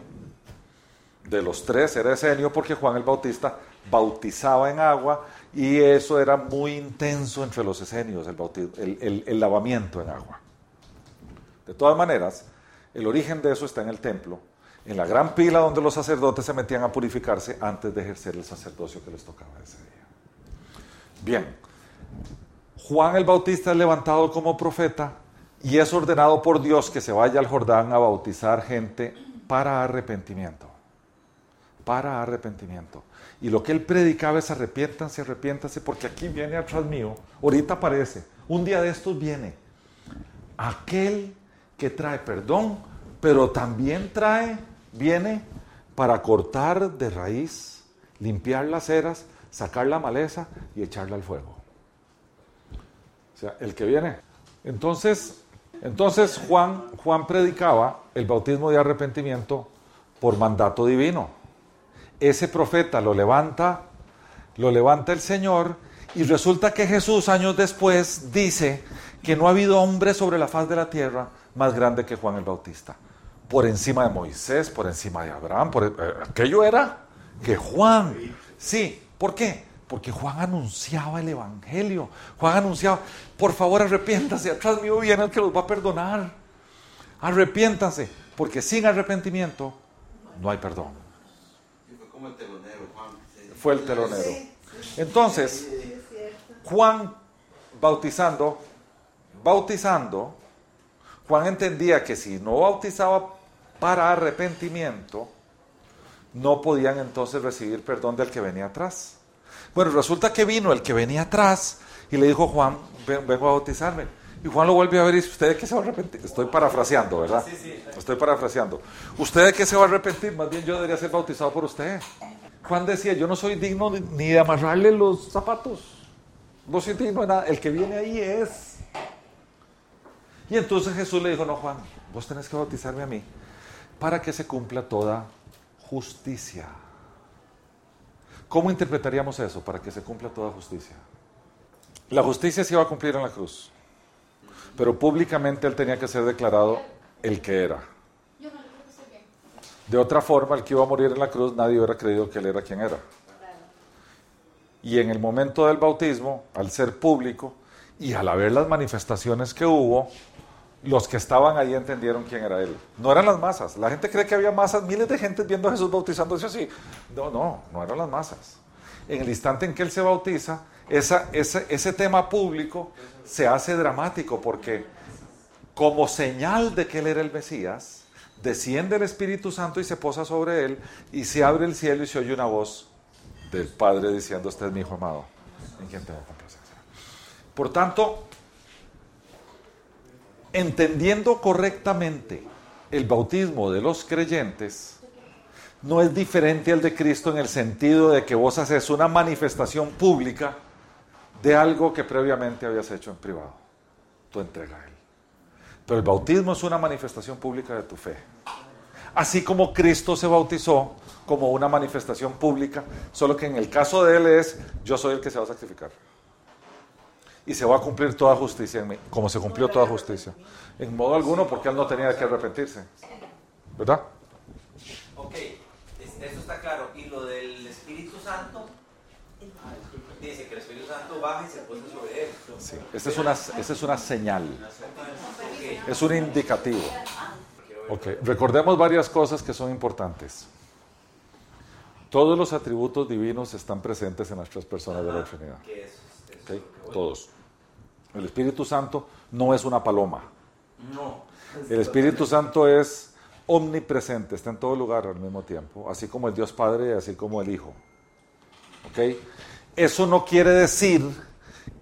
De los tres era esenio porque Juan el Bautista bautizaba en agua y eso era muy intenso entre los esenios, el, el, lavamiento en agua. De todas maneras, el origen de eso está en el templo, en la gran pila donde los sacerdotes se metían a purificarse antes de ejercer el sacerdocio que les tocaba ese día. Bien, Juan el Bautista es levantado como profeta y es ordenado por Dios que se vaya al Jordán a bautizar gente para arrepentimiento. Para arrepentimiento. Y lo que él predicaba es arrepiéntanse, arrepiéntanse, porque aquí viene atrás mío, ahorita aparece, un día de estos viene aquel que trae perdón, pero también trae, viene para cortar de raíz, limpiar las eras, sacar la maleza y echarla al fuego. O sea, el que viene. Entonces, entonces Juan, Juan predicaba el bautismo de arrepentimiento por mandato divino ese profeta lo levanta, lo levanta el Señor y resulta que Jesús años después dice que no ha habido hombre sobre la faz de la tierra más grande que Juan el Bautista. Por encima de Moisés, por encima de Abraham, por, eh, aquello era que Juan, sí, ¿por qué? Porque Juan anunciaba el Evangelio. Juan anunciaba, por favor arrepiéntase, atrás mío viene el que los va a perdonar. Arrepiéntanse, porque sin arrepentimiento no hay perdón el telonero, Juan. Fue el telonero. Entonces, Juan bautizando, bautizando, Juan entendía que si no bautizaba para arrepentimiento, no podían entonces recibir perdón del que venía atrás. Bueno, resulta que vino el que venía atrás y le dijo, Juan, vengo a bautizarme. Y Juan lo vuelve a ver y dice, ¿usted de qué se va a arrepentir? Estoy parafraseando, ¿verdad? Sí, sí. Estoy parafraseando. ¿Usted de qué se va a arrepentir? Más bien yo debería ser bautizado por usted. Juan decía, yo no soy digno ni de amarrarle los zapatos. No soy digno de nada. El que viene ahí es. Y entonces Jesús le dijo, no, Juan, vos tenés que bautizarme a mí para que se cumpla toda justicia. ¿Cómo interpretaríamos eso para que se cumpla toda justicia? La justicia se iba a cumplir en la cruz pero públicamente él tenía que ser declarado el que era. De otra forma, el que iba a morir en la cruz, nadie hubiera creído que él era quien era. Y en el momento del bautismo, al ser público y al haber las manifestaciones que hubo, los que estaban ahí entendieron quién era él. No eran las masas. La gente cree que había masas, miles de gente viendo a Jesús bautizándose así. No, no, no eran las masas. En el instante en que él se bautiza, ese, ese tema público se hace dramático porque como señal de que él era el Mesías, desciende el Espíritu Santo y se posa sobre él y se abre el cielo y se oye una voz del Padre diciendo, este es mi Hijo amado, en quien tengo. Por tanto, entendiendo correctamente el bautismo de los creyentes, no es diferente al de Cristo en el sentido de que vos haces una manifestación pública de algo que previamente habías hecho en privado, tu entrega a Él. Pero el bautismo es una manifestación pública de tu fe. Así como Cristo se bautizó como una manifestación pública, solo que en el caso de Él es, yo soy el que se va a sacrificar. Y se va a cumplir toda justicia en mí, como se cumplió toda justicia. En modo alguno, porque Él no tenía que arrepentirse. ¿Verdad? Ok, eso está claro. Santo dice que el Espíritu Santo baja y se posa sobre él. Sí. Esa es una, esa es una señal. Es un indicativo. Ok, recordemos varias cosas que son importantes. Todos los atributos divinos están presentes en las tres personas de la Trinidad. Lo. Todos. El Espíritu Santo no es una paloma. No. El Espíritu Santo es omnipresente, está en todo lugar al mismo tiempo, así como el Dios Padre, así como el Hijo. ¿Ok? Eso no quiere decir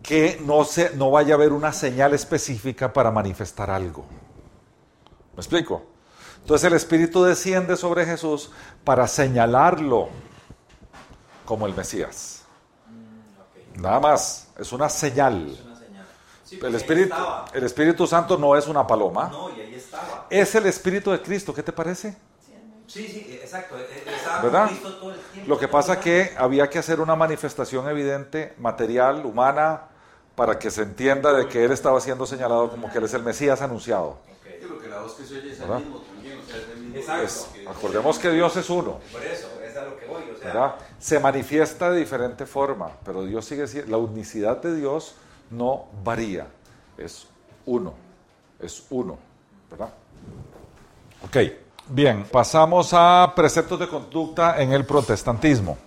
que no, se, no vaya a haber una señal específica para manifestar algo. ¿Me explico? Entonces el Espíritu desciende sobre Jesús para señalarlo como el Mesías. Nada más, es una señal. Sí, El Espíritu, el Espíritu Santo no es una paloma. No, y ahí estaba. Es el Espíritu de Cristo, ¿qué te parece? Sí, sí, exacto. eh, eh, Estaba ¿Verdad? Cristo todo el tiempo. Lo que pasa que había que hacer una manifestación evidente, material, humana, para que se entienda de que Él estaba siendo señalado como que Él es el Mesías anunciado. Ok. Sí, porque la voz que se oye es el mismo también, o sea, es el mismo Exacto. Que- acordemos que Dios es uno, Por eso, es a lo que voy. O sea, ¿verdad? Se manifiesta de diferente forma, pero Dios sigue siendo, la unicidad de Dios no varía, es uno, es uno, ¿verdad? Ok, bien, pasamos a preceptos de conducta en el protestantismo.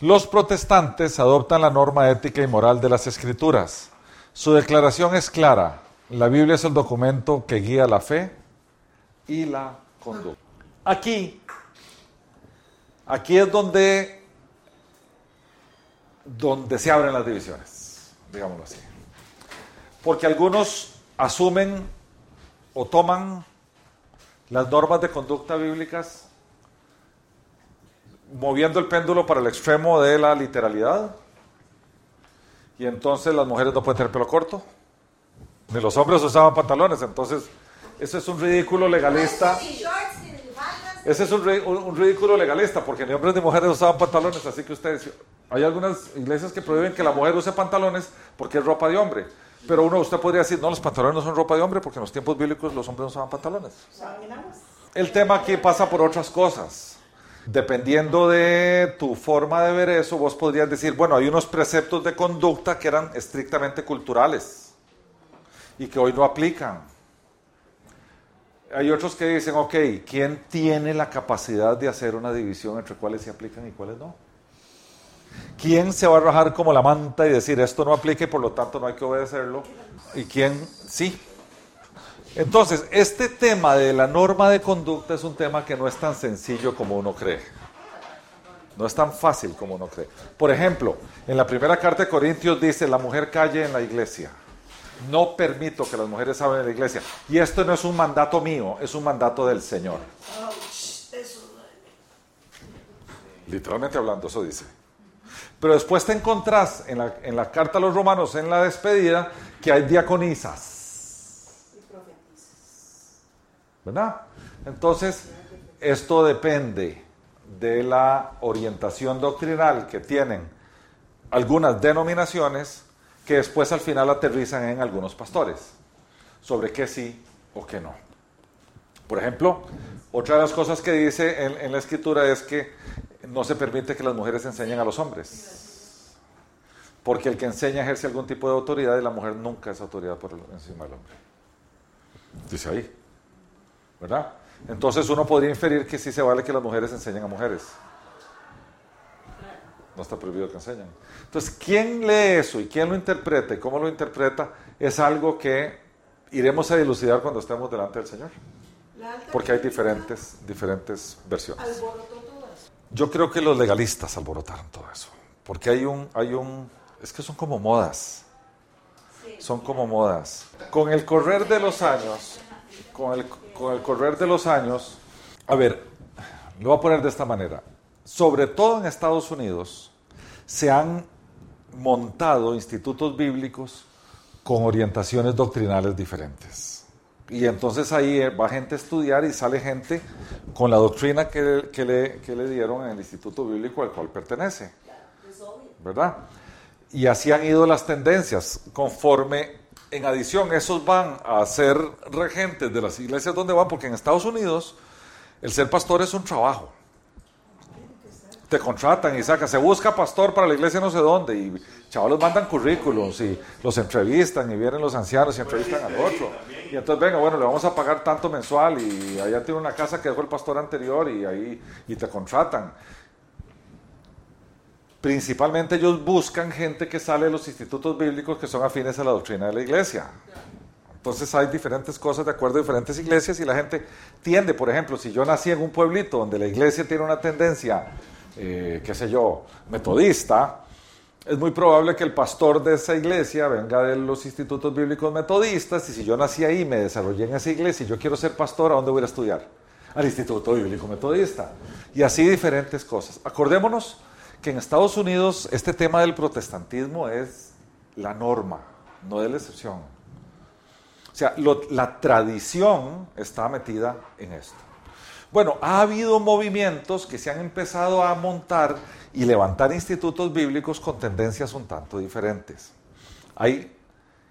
Los protestantes adoptan la norma ética y moral de las escrituras. Su declaración es clara. La Biblia es el documento que guía la fe y la conducta. Aquí, aquí es donde, donde se abren las divisiones, digámoslo así. Porque algunos asumen o toman las normas de conducta bíblicas moviendo el péndulo para el extremo de la literalidad. Y entonces las mujeres no pueden tener pelo corto, ni los hombres usaban pantalones. Entonces, eso es un ridículo legalista. Ese es un, un- un ridículo legalista, porque ni hombres ni mujeres usaban pantalones. Así que ustedes, hay algunas iglesias que prohíben que la mujer use pantalones porque es ropa de hombre. Pero uno, usted podría decir, no, los pantalones no son ropa de hombre porque en los tiempos bíblicos los hombres no usaban pantalones. El tema aquí pasa por otras cosas. Dependiendo de tu forma de ver eso, vos podrías decir, bueno, hay unos preceptos de conducta que eran estrictamente culturales y que hoy no aplican. Hay otros que dicen, ok, ¿quién tiene la capacidad de hacer una división entre cuáles se aplican y cuáles no? ¿Quién se va a rajar como la manta y decir esto no aplica y por lo tanto no hay que obedecerlo? ¿Y quién sí? Entonces, este tema de la norma de conducta es un tema que no es tan sencillo como uno cree. No es tan fácil como uno cree. Por ejemplo, en la primera carta de Corintios dice, la mujer calle en la iglesia. No permito que las mujeres hablen en la iglesia. Y esto no es un mandato mío, es un mandato del Señor. Literalmente hablando, eso dice. Pero después te encontrás en la, en la carta a los romanos, en la despedida, que hay diaconisas. ¿Verdad? Entonces, esto depende de la orientación doctrinal que tienen algunas denominaciones que después al final aterrizan en algunos pastores sobre qué sí o qué no. Por ejemplo, otra de las cosas que dice en, la escritura es que no se permite que las mujeres enseñen a los hombres. Porque el que enseña ejerce algún tipo de autoridad y la mujer nunca es autoridad por encima del hombre. Dice ahí. ¿Verdad? Entonces uno podría inferir que sí se vale que las mujeres enseñen a mujeres. No está prohibido que enseñen. Entonces, ¿quién lee eso y quién lo interpreta y cómo lo interpreta? Es algo que iremos a dilucidar cuando estemos delante del Señor. Porque hay diferentes, diferentes versiones. Yo creo que los legalistas alborotaron todo eso. Porque hay un, hay un, es que son como modas. Son como modas. Con el correr de los años, con el, con el correr de los años, a ver, lo voy a poner de esta manera. Sobre todo en Estados Unidos, se han montado institutos bíblicos con orientaciones doctrinales diferentes. Y entonces ahí eh, va gente a estudiar y sale gente con la doctrina que, que le, que le dieron en el instituto bíblico al cual pertenece. ¿Verdad? Y así han ido las tendencias, conforme, en adición, esos van a ser regentes de las iglesias donde van, porque en Estados Unidos el ser pastor es un trabajo. Te contratan y sacan, se busca pastor para la iglesia no sé dónde, y chavalos mandan currículums y los entrevistan y vienen los ancianos y entrevistan al otro. Y entonces, venga, bueno, le vamos a pagar tanto mensual y allá tiene una casa que dejó el pastor anterior y ahí y te contratan. Principalmente ellos buscan gente que sale de los institutos bíblicos que son afines a la doctrina de la iglesia. Entonces hay diferentes cosas de acuerdo a diferentes iglesias y la gente tiende, por ejemplo, si yo nací en un pueblito donde la iglesia tiene una tendencia eh, qué sé yo, metodista, es muy probable que el pastor de esa iglesia venga de los institutos bíblicos metodistas y si yo nací ahí, me desarrollé en esa iglesia y yo quiero ser pastor, ¿a dónde voy a estudiar? Al instituto bíblico metodista. Y así diferentes cosas. Acordémonos que en Estados Unidos este tema del protestantismo es la norma, no es la excepción. O sea, la tradición está metida en esto. Bueno, ha habido movimientos que se han empezado a montar y levantar institutos bíblicos con tendencias un tanto diferentes. Hay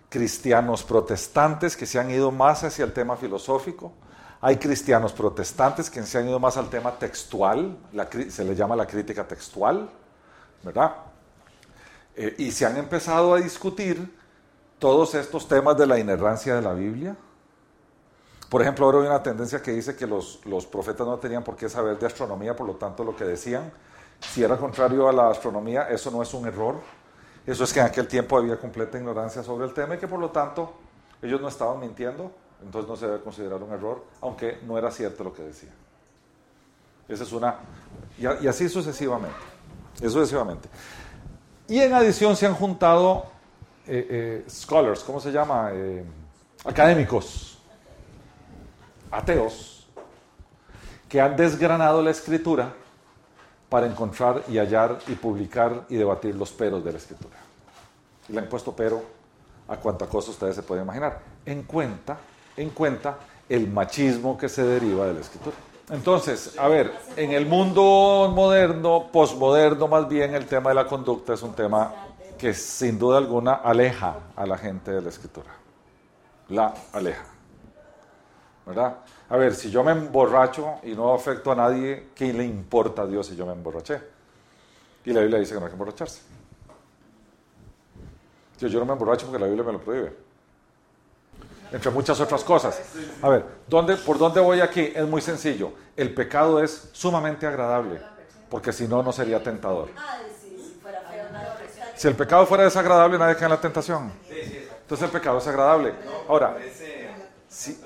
cristianos protestantes que se han ido más hacia el tema filosófico, hay cristianos protestantes que se han ido más al tema textual, se le llama la crítica textual, ¿verdad? Eh, y se han empezado a discutir todos estos temas de la inerrancia de la Biblia, por ejemplo, ahora hay una tendencia que dice que los, profetas no tenían por qué saber de astronomía, por lo tanto lo que decían, si era contrario a la astronomía, eso no es un error. Eso es que en aquel tiempo había completa ignorancia sobre el tema y que por lo tanto ellos no estaban mintiendo, entonces no se debe considerar un error, aunque no era cierto lo que decían. Esa es una... Y, así sucesivamente. sucesivamente. Y en adición se han juntado eh, eh, scholars, ¿cómo se llama? Eh, académicos ateos que han desgranado la escritura para encontrar y hallar y publicar y debatir los peros de la escritura. Y le han puesto pero a cuanta cosa ustedes se pueden imaginar, en cuenta, en cuenta el machismo que se deriva de la escritura. Entonces, a ver, en el mundo moderno, posmoderno más bien, el tema de la conducta es un tema que sin duda alguna aleja a la gente de la escritura. La aleja. ¿Verdad? A ver, si yo me emborracho y no afecto a nadie, ¿qué le importa a Dios si yo me emborraché? Y la Biblia dice que no hay que emborracharse. Yo, no me emborracho porque la Biblia me lo prohíbe. Entre muchas otras cosas. A ver, ¿dónde, ¿por dónde voy aquí? Es muy sencillo. El pecado es sumamente agradable, porque si no, no sería tentador. Si el pecado fuera desagradable, nadie cae en la tentación. Entonces el pecado es agradable. Ahora, si,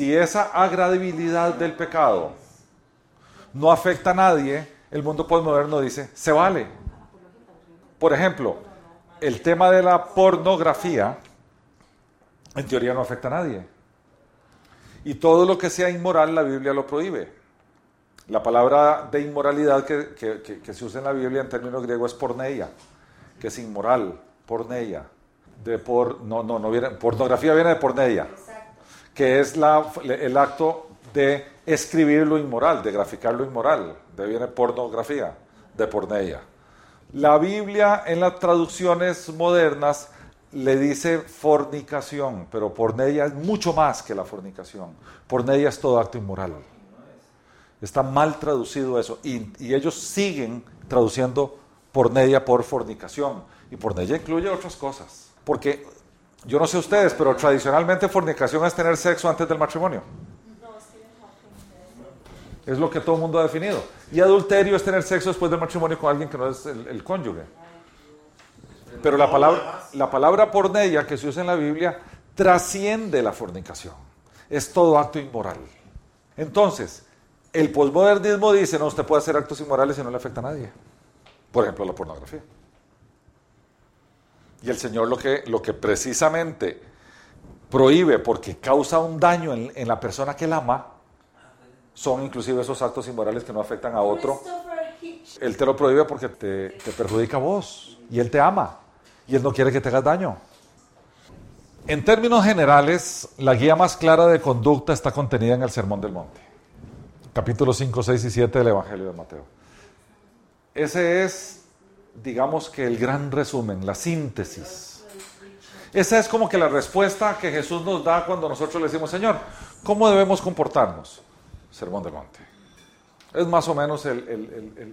si esa agradabilidad del pecado no afecta a nadie, el mundo postmoderno dice, se vale. Por ejemplo, el tema de la pornografía, en teoría no afecta a nadie. Y todo lo que sea inmoral, la Biblia lo prohíbe. La palabra de inmoralidad que, se usa en la Biblia en términos griegos es porneia, que es inmoral, porneia. De por, no, no, no viene, pornografía viene de porneia que es el acto de escribir lo inmoral, de graficar lo inmoral. De viene pornografía, de porneia. La Biblia en las traducciones modernas le dice fornicación, pero porneia es mucho más que la fornicación. Porneia es todo acto inmoral. Está mal traducido eso. Y, y ellos siguen traduciendo porneia por fornicación. Y porneia incluye otras cosas. Porque yo no sé ustedes, pero tradicionalmente fornicación es tener sexo antes del matrimonio. Es lo que todo el mundo ha definido. Y adulterio es tener sexo después del matrimonio con alguien que no es el, cónyuge. Pero la palabra, la palabra porneia que se usa en la Biblia trasciende la fornicación. Es todo acto inmoral. Entonces, el posmodernismo dice, no, usted puede hacer actos inmorales y no le afecta a nadie. Por ejemplo, la pornografía. Y el Señor lo que, lo que precisamente prohíbe porque causa un daño en, la persona que él ama, son inclusive esos actos inmorales que no afectan a otro. Él te lo prohíbe porque te, te perjudica a vos y Él te ama y Él no quiere que te hagas daño. En términos generales, la guía más clara de conducta está contenida en el Sermón del Monte, capítulos 5, 6 y 7 del Evangelio de Mateo. Ese es digamos que el gran resumen, la síntesis. Esa es como que la respuesta que Jesús nos da cuando nosotros le decimos, Señor, ¿cómo debemos comportarnos? Sermón del Monte. Es más o menos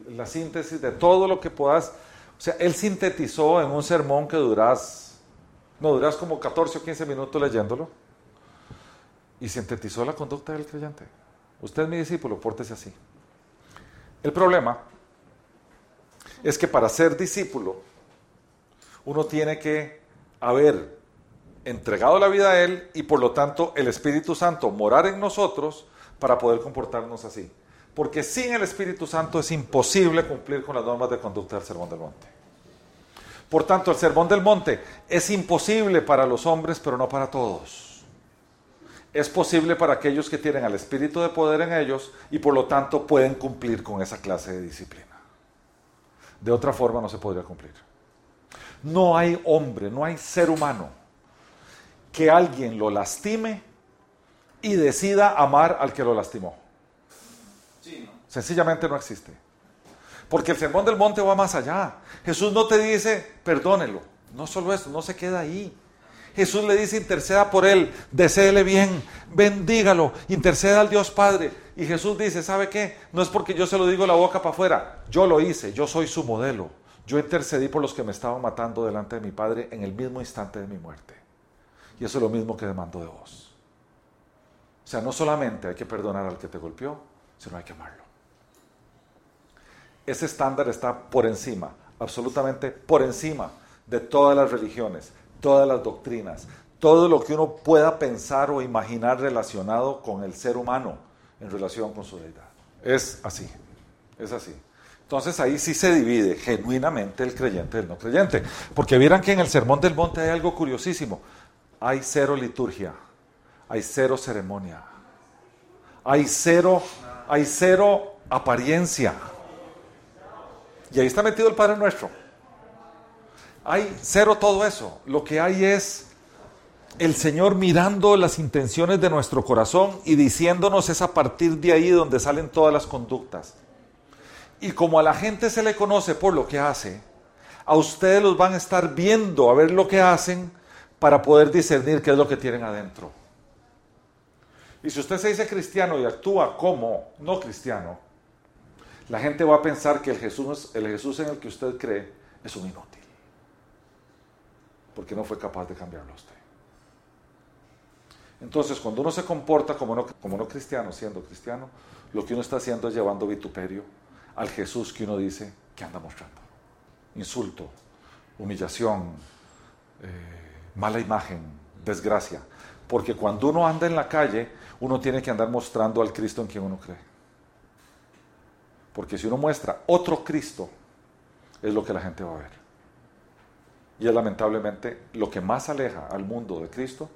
la síntesis de todo lo que puedas. O sea, él sintetizó en un sermón que duras, no, duras como 14 o 15 minutos leyéndolo, y sintetizó la conducta del creyente. Usted es mi discípulo, pórtese así. El problema es que para ser discípulo, uno tiene que haber entregado la vida a Él y por lo tanto el Espíritu Santo morar en nosotros para poder comportarnos así. Porque sin el Espíritu Santo es imposible cumplir con las normas de conducta del Sermón del Monte. Por tanto, el Sermón del Monte es imposible para los hombres, pero no para todos. Es posible para aquellos que tienen al Espíritu de poder en ellos y por lo tanto pueden cumplir con esa clase de disciplina. De otra forma no se podría cumplir. No hay hombre, no hay ser humano que alguien lo lastime y decida amar al que lo lastimó. Sencillamente no existe. Porque el sermón del monte va más allá. Jesús no te dice, perdónelo. No solo eso, no se queda ahí. Jesús le dice, interceda por él, deséele bien, bendígalo, interceda al Dios Padre. Y Jesús dice, ¿sabe qué? No es porque yo se lo digo la boca para afuera, yo lo hice, yo soy su modelo. Yo intercedí por los que me estaban matando delante de mi Padre en el mismo instante de mi muerte. Y eso es lo mismo que demando de vos. O sea, no solamente hay que perdonar al que te golpeó, sino hay que amarlo. Ese estándar está por encima, absolutamente por encima de todas las religiones, todas las doctrinas, todo lo que uno pueda pensar o imaginar relacionado con el ser humano en relación con su deidad. Es así, es así. Entonces ahí sí se divide genuinamente el creyente del no creyente. Porque vieran que en el Sermón del Monte hay algo curiosísimo. Hay cero liturgia, hay cero ceremonia, hay cero, hay cero apariencia. Y ahí está metido el Padre Nuestro. Hay cero todo eso. Lo que hay es el Señor mirando las intenciones de nuestro corazón y diciéndonos es a partir de ahí donde salen todas las conductas. Y como a la gente se le conoce por lo que hace, a ustedes los van a estar viendo a ver lo que hacen para poder discernir qué es lo que tienen adentro. Y si usted se dice cristiano y actúa como no cristiano, la gente va a pensar que el Jesús, el Jesús en el que usted cree es un inútil. Porque no fue capaz de cambiarlo a usted. Entonces, cuando uno se comporta como no, como no cristiano, siendo cristiano, lo que uno está haciendo es llevando vituperio al Jesús que uno dice que anda mostrando. Insulto, humillación, eh, mala imagen, desgracia. Porque cuando uno anda en la calle, uno tiene que andar mostrando al Cristo en quien uno cree. Porque si uno muestra otro Cristo, es lo que la gente va a ver. Y es lamentablemente lo que más aleja al mundo de Cristo,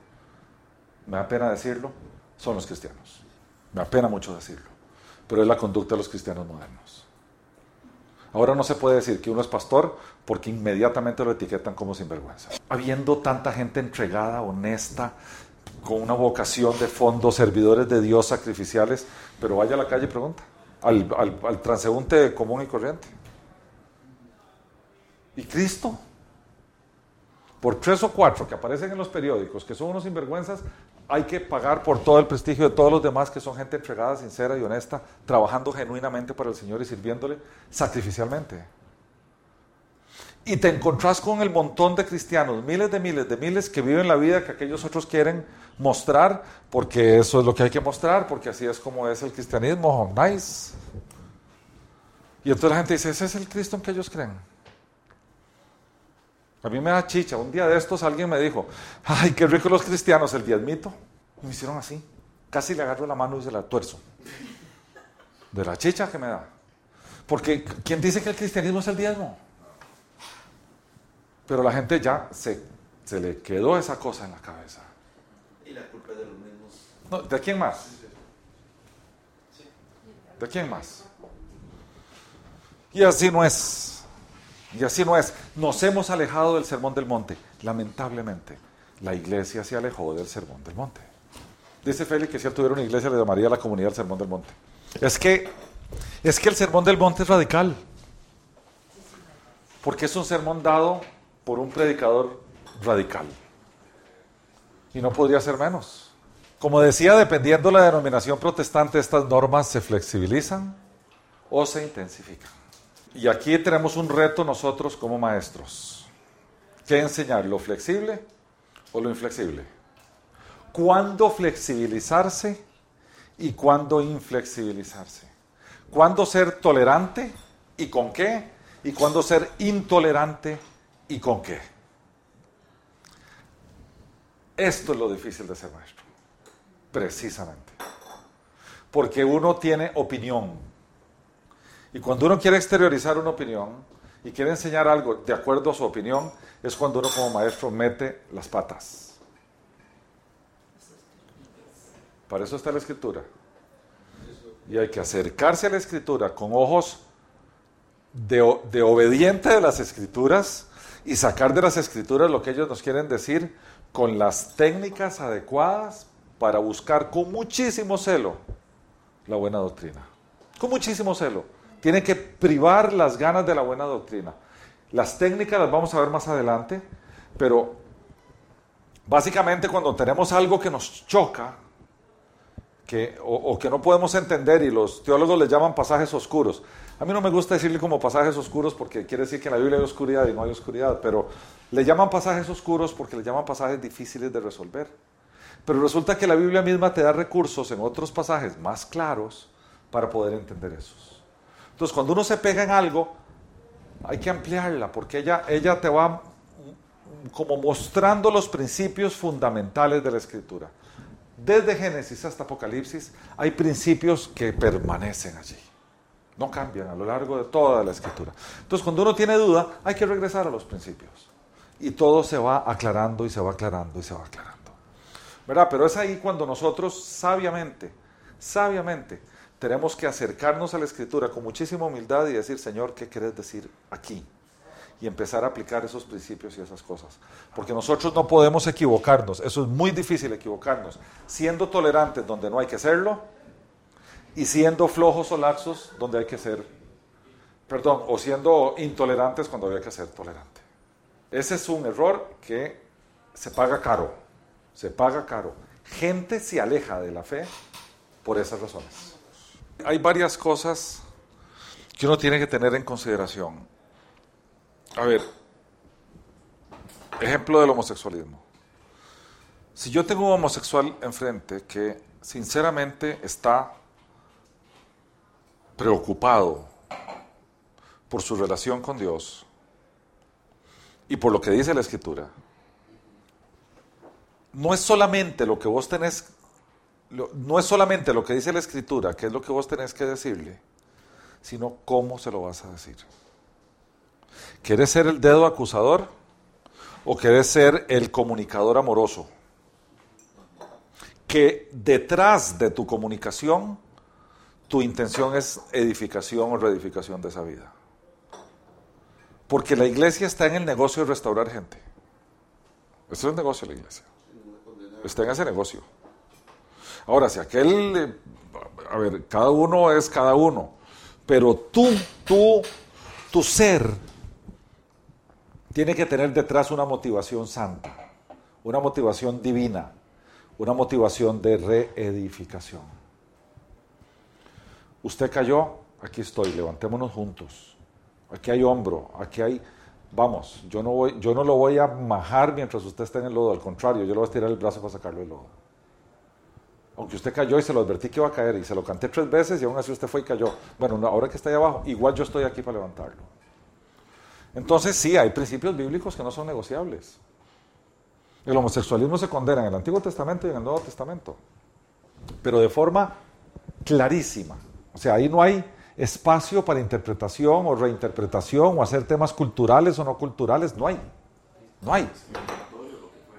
me da pena decirlo, son los cristianos. Me da pena mucho decirlo. Pero es la conducta de los cristianos modernos. Ahora no se puede decir que uno es pastor porque inmediatamente lo etiquetan como sinvergüenza. Habiendo tanta gente entregada, honesta, con una vocación de fondo, servidores de Dios sacrificiales, pero vaya a la calle y pregunta, al, al transeúnte común y corriente. ¿Y Cristo? Por tres o cuatro que aparecen en los periódicos, que son unos sinvergüenzas, hay que pagar por todo el prestigio de todos los demás que son gente entregada, sincera y honesta, trabajando genuinamente para el Señor y sirviéndole sacrificialmente. Y te encontrás con el montón de cristianos, miles de miles de miles que viven la vida que aquellos otros quieren mostrar, porque eso es lo que hay que mostrar, porque así es como es el cristianismo, nice. Y entonces la gente dice, ese es el Cristo en que ellos creen. A mí me da chicha. Un día de estos alguien me dijo, ay, qué rico los cristianos, el diezmito. Y me hicieron así. Casi le agarro la mano y se la tuerzo. De la chicha que me da. Porque, ¿quién dice que el cristianismo es el diezmo? Pero la gente ya se, se le quedó esa cosa en la cabeza. Y la culpa es de los mismos. No, ¿De quién más? ¿De quién más? Y así no es. Y así no es. Nos hemos alejado del sermón del monte. Lamentablemente, la iglesia se alejó del sermón del monte. Dice Félix que si él tuviera una iglesia le llamaría a la comunidad el sermón del monte. Es que, es que el sermón del monte es radical. Porque es un sermón dado por un predicador radical. Y no podría ser menos. Como decía, dependiendo de la denominación protestante, estas normas se flexibilizan o se intensifican. Y aquí tenemos un reto nosotros como maestros. ¿Qué enseñar? ¿Lo flexible o lo inflexible? ¿Cuándo flexibilizarse y cuándo inflexibilizarse? ¿Cuándo ser tolerante y con qué? ¿Y cuándo ser intolerante y con qué? Esto es lo difícil de ser maestro, precisamente. Porque uno tiene opinión. Y cuando uno quiere exteriorizar una opinión y quiere enseñar algo de acuerdo a su opinión, es cuando uno como maestro mete las patas. Para eso está la escritura. Y hay que acercarse a la escritura con ojos de, obediente de las escrituras y sacar de las escrituras lo que ellos nos quieren decir con las técnicas adecuadas para buscar con muchísimo celo la buena doctrina. Con muchísimo celo. Tiene que privar las ganas de la buena doctrina. Las técnicas las vamos a ver más adelante, pero básicamente cuando tenemos algo que nos choca, que, o, o, que no podemos entender y los teólogos le llaman pasajes oscuros. A mí no me gusta decirle como pasajes oscuros porque quiere decir que en la Biblia hay oscuridad y no hay oscuridad, pero le llaman pasajes oscuros porque le llaman pasajes difíciles de resolver. Pero resulta que la Biblia misma te da recursos en otros pasajes más claros para poder entender esos. Entonces, cuando uno se pega en algo, hay que ampliarla porque ella, ella te va como mostrando los principios fundamentales de la escritura. Desde Génesis hasta Apocalipsis hay principios que permanecen allí. No cambian a lo largo de toda la escritura. Entonces, cuando uno tiene duda, hay que regresar a los principios. Y todo se va aclarando y se va aclarando y se va aclarando. ¿Verdad? Pero es ahí cuando nosotros sabiamente, sabiamente, tenemos que acercarnos a la escritura con muchísima humildad y decir, Señor, ¿qué quieres decir aquí? y empezar a aplicar esos principios y esas cosas. Porque nosotros no podemos equivocarnos, eso es muy difícil equivocarnos, siendo tolerantes donde no hay que serlo y siendo flojos o laxos donde hay que ser, perdón, o siendo intolerantes cuando hay que ser tolerante. Ese es un error que se paga caro, se paga caro. Gente se aleja de la fe por esas razones. Hay varias cosas que uno tiene que tener en consideración. A ver, ejemplo del homosexualismo. Si yo tengo un homosexual enfrente que sinceramente está preocupado por su relación con Dios y por lo que dice la Escritura, no es solamente lo que vos tenés, no es solamente lo que dice la Escritura, que es lo que vos tenés que decirle, sino cómo se lo vas a decir. ¿Quieres ser el dedo acusador o quieres ser el comunicador amoroso? Que detrás de tu comunicación, tu intención es edificación o reedificación de esa vida. Porque la iglesia está en el negocio de restaurar gente. Eso es el negocio de la iglesia. Está en ese negocio. Ahora, si aquel, a ver, cada uno es cada uno, pero tú, tú, tu ser tiene que tener detrás una motivación santa, una motivación divina, una motivación de reedificación. Usted cayó, aquí estoy, levantémonos juntos. Aquí hay hombro, aquí hay, vamos, yo no, voy, yo no lo voy a majar mientras usted esté en el lodo, al contrario, yo le voy a estirar el brazo para sacarlo del lodo. Aunque usted cayó y se lo advertí que iba a caer y se lo canté tres veces y aún así usted fue y cayó. Bueno, ahora que está ahí abajo, igual yo estoy aquí para levantarlo. Entonces sí, hay principios bíblicos que no son negociables. El homosexualismo se condena en el Antiguo Testamento y en el Nuevo Testamento, pero de forma clarísima. O sea, ahí no hay espacio para interpretación o reinterpretación o hacer temas culturales o no culturales, no hay. No hay.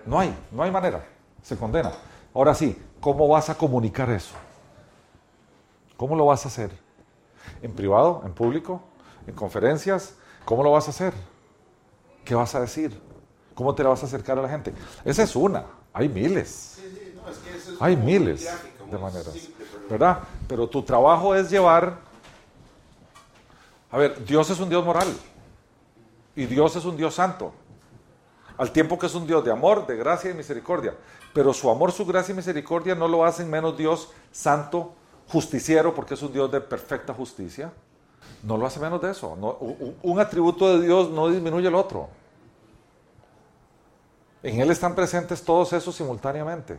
No hay, no hay manera. Se condena. Ahora sí, ¿cómo vas a comunicar eso? ¿Cómo lo vas a hacer? ¿En privado? ¿En público? ¿En conferencias? ¿Cómo lo vas a hacer? ¿Qué vas a decir? ¿Cómo te la vas a acercar a la gente? Esa es una, hay miles. hay miles de maneras. ¿Verdad? Pero tu trabajo es llevar... A ver, Dios es un Dios moral. Y Dios es un Dios santo. Al tiempo que es un Dios de amor, de gracia y misericordia. Pero su amor, su gracia y misericordia no lo hacen menos Dios santo, justiciero, porque es un Dios de perfecta justicia No lo hace menos de eso. Un atributo de Dios no disminuye el otro. En Él están presentes todos esos simultáneamente.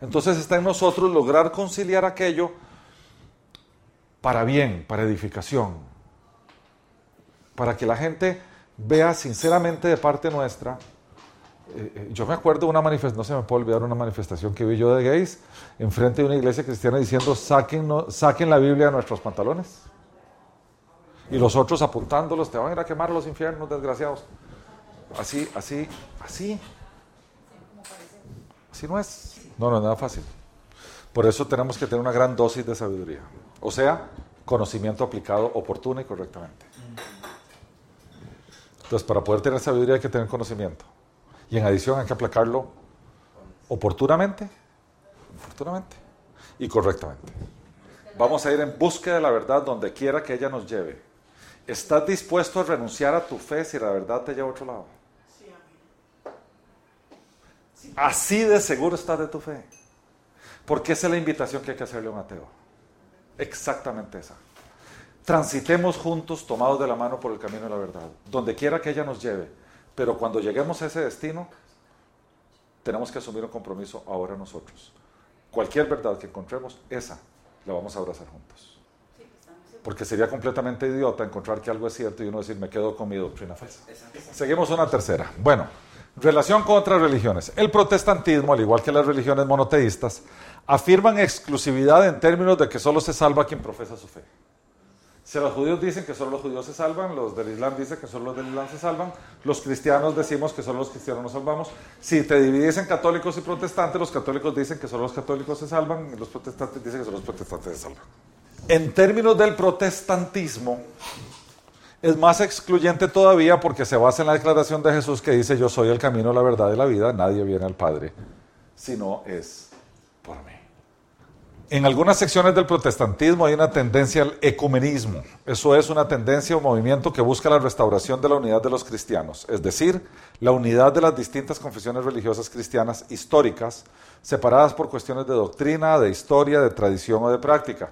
Entonces está en nosotros lograr conciliar aquello para bien, para edificación, para que la gente vea sinceramente de parte nuestra. Eh, eh, yo me acuerdo de una manifestación, no se me puede olvidar una manifestación que vi yo de gays enfrente de una iglesia cristiana diciendo saquen, saquen la Biblia de nuestros pantalones. Y los otros apuntándolos, te van a ir a quemar los infiernos, desgraciados. Así, así, así. Así no es. No, no es nada fácil. Por eso tenemos que tener una gran dosis de sabiduría. O sea, conocimiento aplicado oportuno y correctamente. Entonces, para poder tener sabiduría hay que tener conocimiento. Y en adición hay que aplicarlo oportunamente, oportunamente y correctamente. Vamos a ir en búsqueda de la verdad donde quiera que ella nos lleve. ¿Estás dispuesto a renunciar a tu fe si la verdad te lleva a otro lado? Así de seguro estás de tu fe. Porque esa es la invitación que hay que hacerle a un ateo. Exactamente esa. Transitemos juntos, tomados de la mano por el camino de la verdad, donde quiera que ella nos lleve. Pero cuando lleguemos a ese destino, tenemos que asumir un compromiso ahora nosotros. Cualquier verdad que encontremos, esa la vamos a abrazar juntos. Porque sería completamente idiota encontrar que algo es cierto y uno decir, me quedo con mi doctrina falsa. Seguimos una tercera. Bueno, relación con otras religiones. El protestantismo, al igual que las religiones monoteístas, afirman exclusividad en términos de que solo se salva quien profesa su fe. Si los judíos dicen que solo los judíos se salvan, los del Islam dicen que solo los del Islam se salvan, los cristianos decimos que solo los cristianos nos salvamos. Si te divides en católicos y protestantes, los católicos dicen que solo los católicos se salvan y los protestantes dicen que solo los protestantes se salvan. En términos del protestantismo, es más excluyente todavía porque se basa en la declaración de Jesús que dice, yo soy el camino, la verdad y la vida, nadie viene al Padre, si no es. En algunas secciones del protestantismo hay una tendencia al ecumenismo. Eso es una tendencia o movimiento que busca la restauración de la unidad de los cristianos, es decir, la unidad de las distintas confesiones religiosas cristianas históricas, separadas por cuestiones de doctrina, de historia, de tradición o de práctica.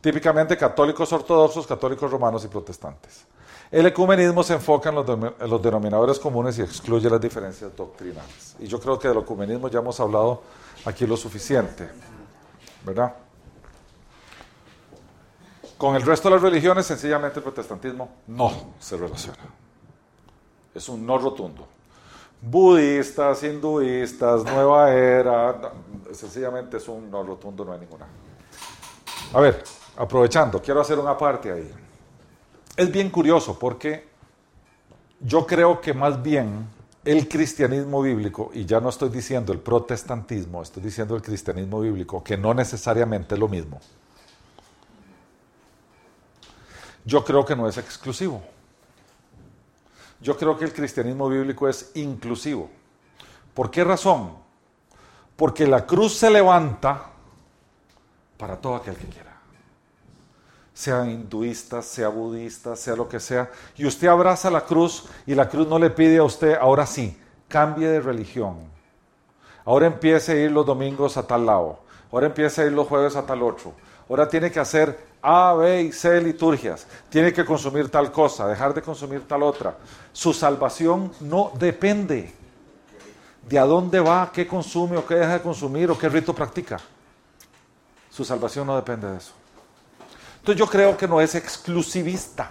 Típicamente católicos ortodoxos, católicos romanos y protestantes. El ecumenismo se enfoca en los, denominadores comunes y excluye las diferencias doctrinales. Y yo creo que del ecumenismo ya hemos hablado aquí lo suficiente. ¿Verdad? Con el resto de las religiones, sencillamente el protestantismo no se relaciona. Es un no rotundo. Budistas, hinduistas, nueva era, sencillamente es un no rotundo, no hay ninguna. A ver, aprovechando, quiero hacer una parte ahí. Es bien curioso porque yo creo que más bien el cristianismo bíblico, y ya no estoy diciendo el protestantismo, estoy diciendo el cristianismo bíblico, que no necesariamente es lo mismo. Yo creo que no es exclusivo. Yo creo que el cristianismo bíblico es inclusivo. ¿Por qué razón? Porque la cruz se levanta para todo aquel que quiera sea hinduista, sea budista, sea lo que sea, y usted abraza la cruz y la cruz no le pide a usted, ahora sí, cambie de religión. Ahora empiece a ir los domingos a tal lado, ahora empiece a ir los jueves a tal otro. Ahora tiene que hacer A, B y C liturgias, tiene que consumir tal cosa, dejar de consumir tal otra. Su salvación no depende de a dónde va, qué consume o qué deja de consumir o qué rito practica. Su salvación no depende de eso. Entonces yo creo que no es exclusivista.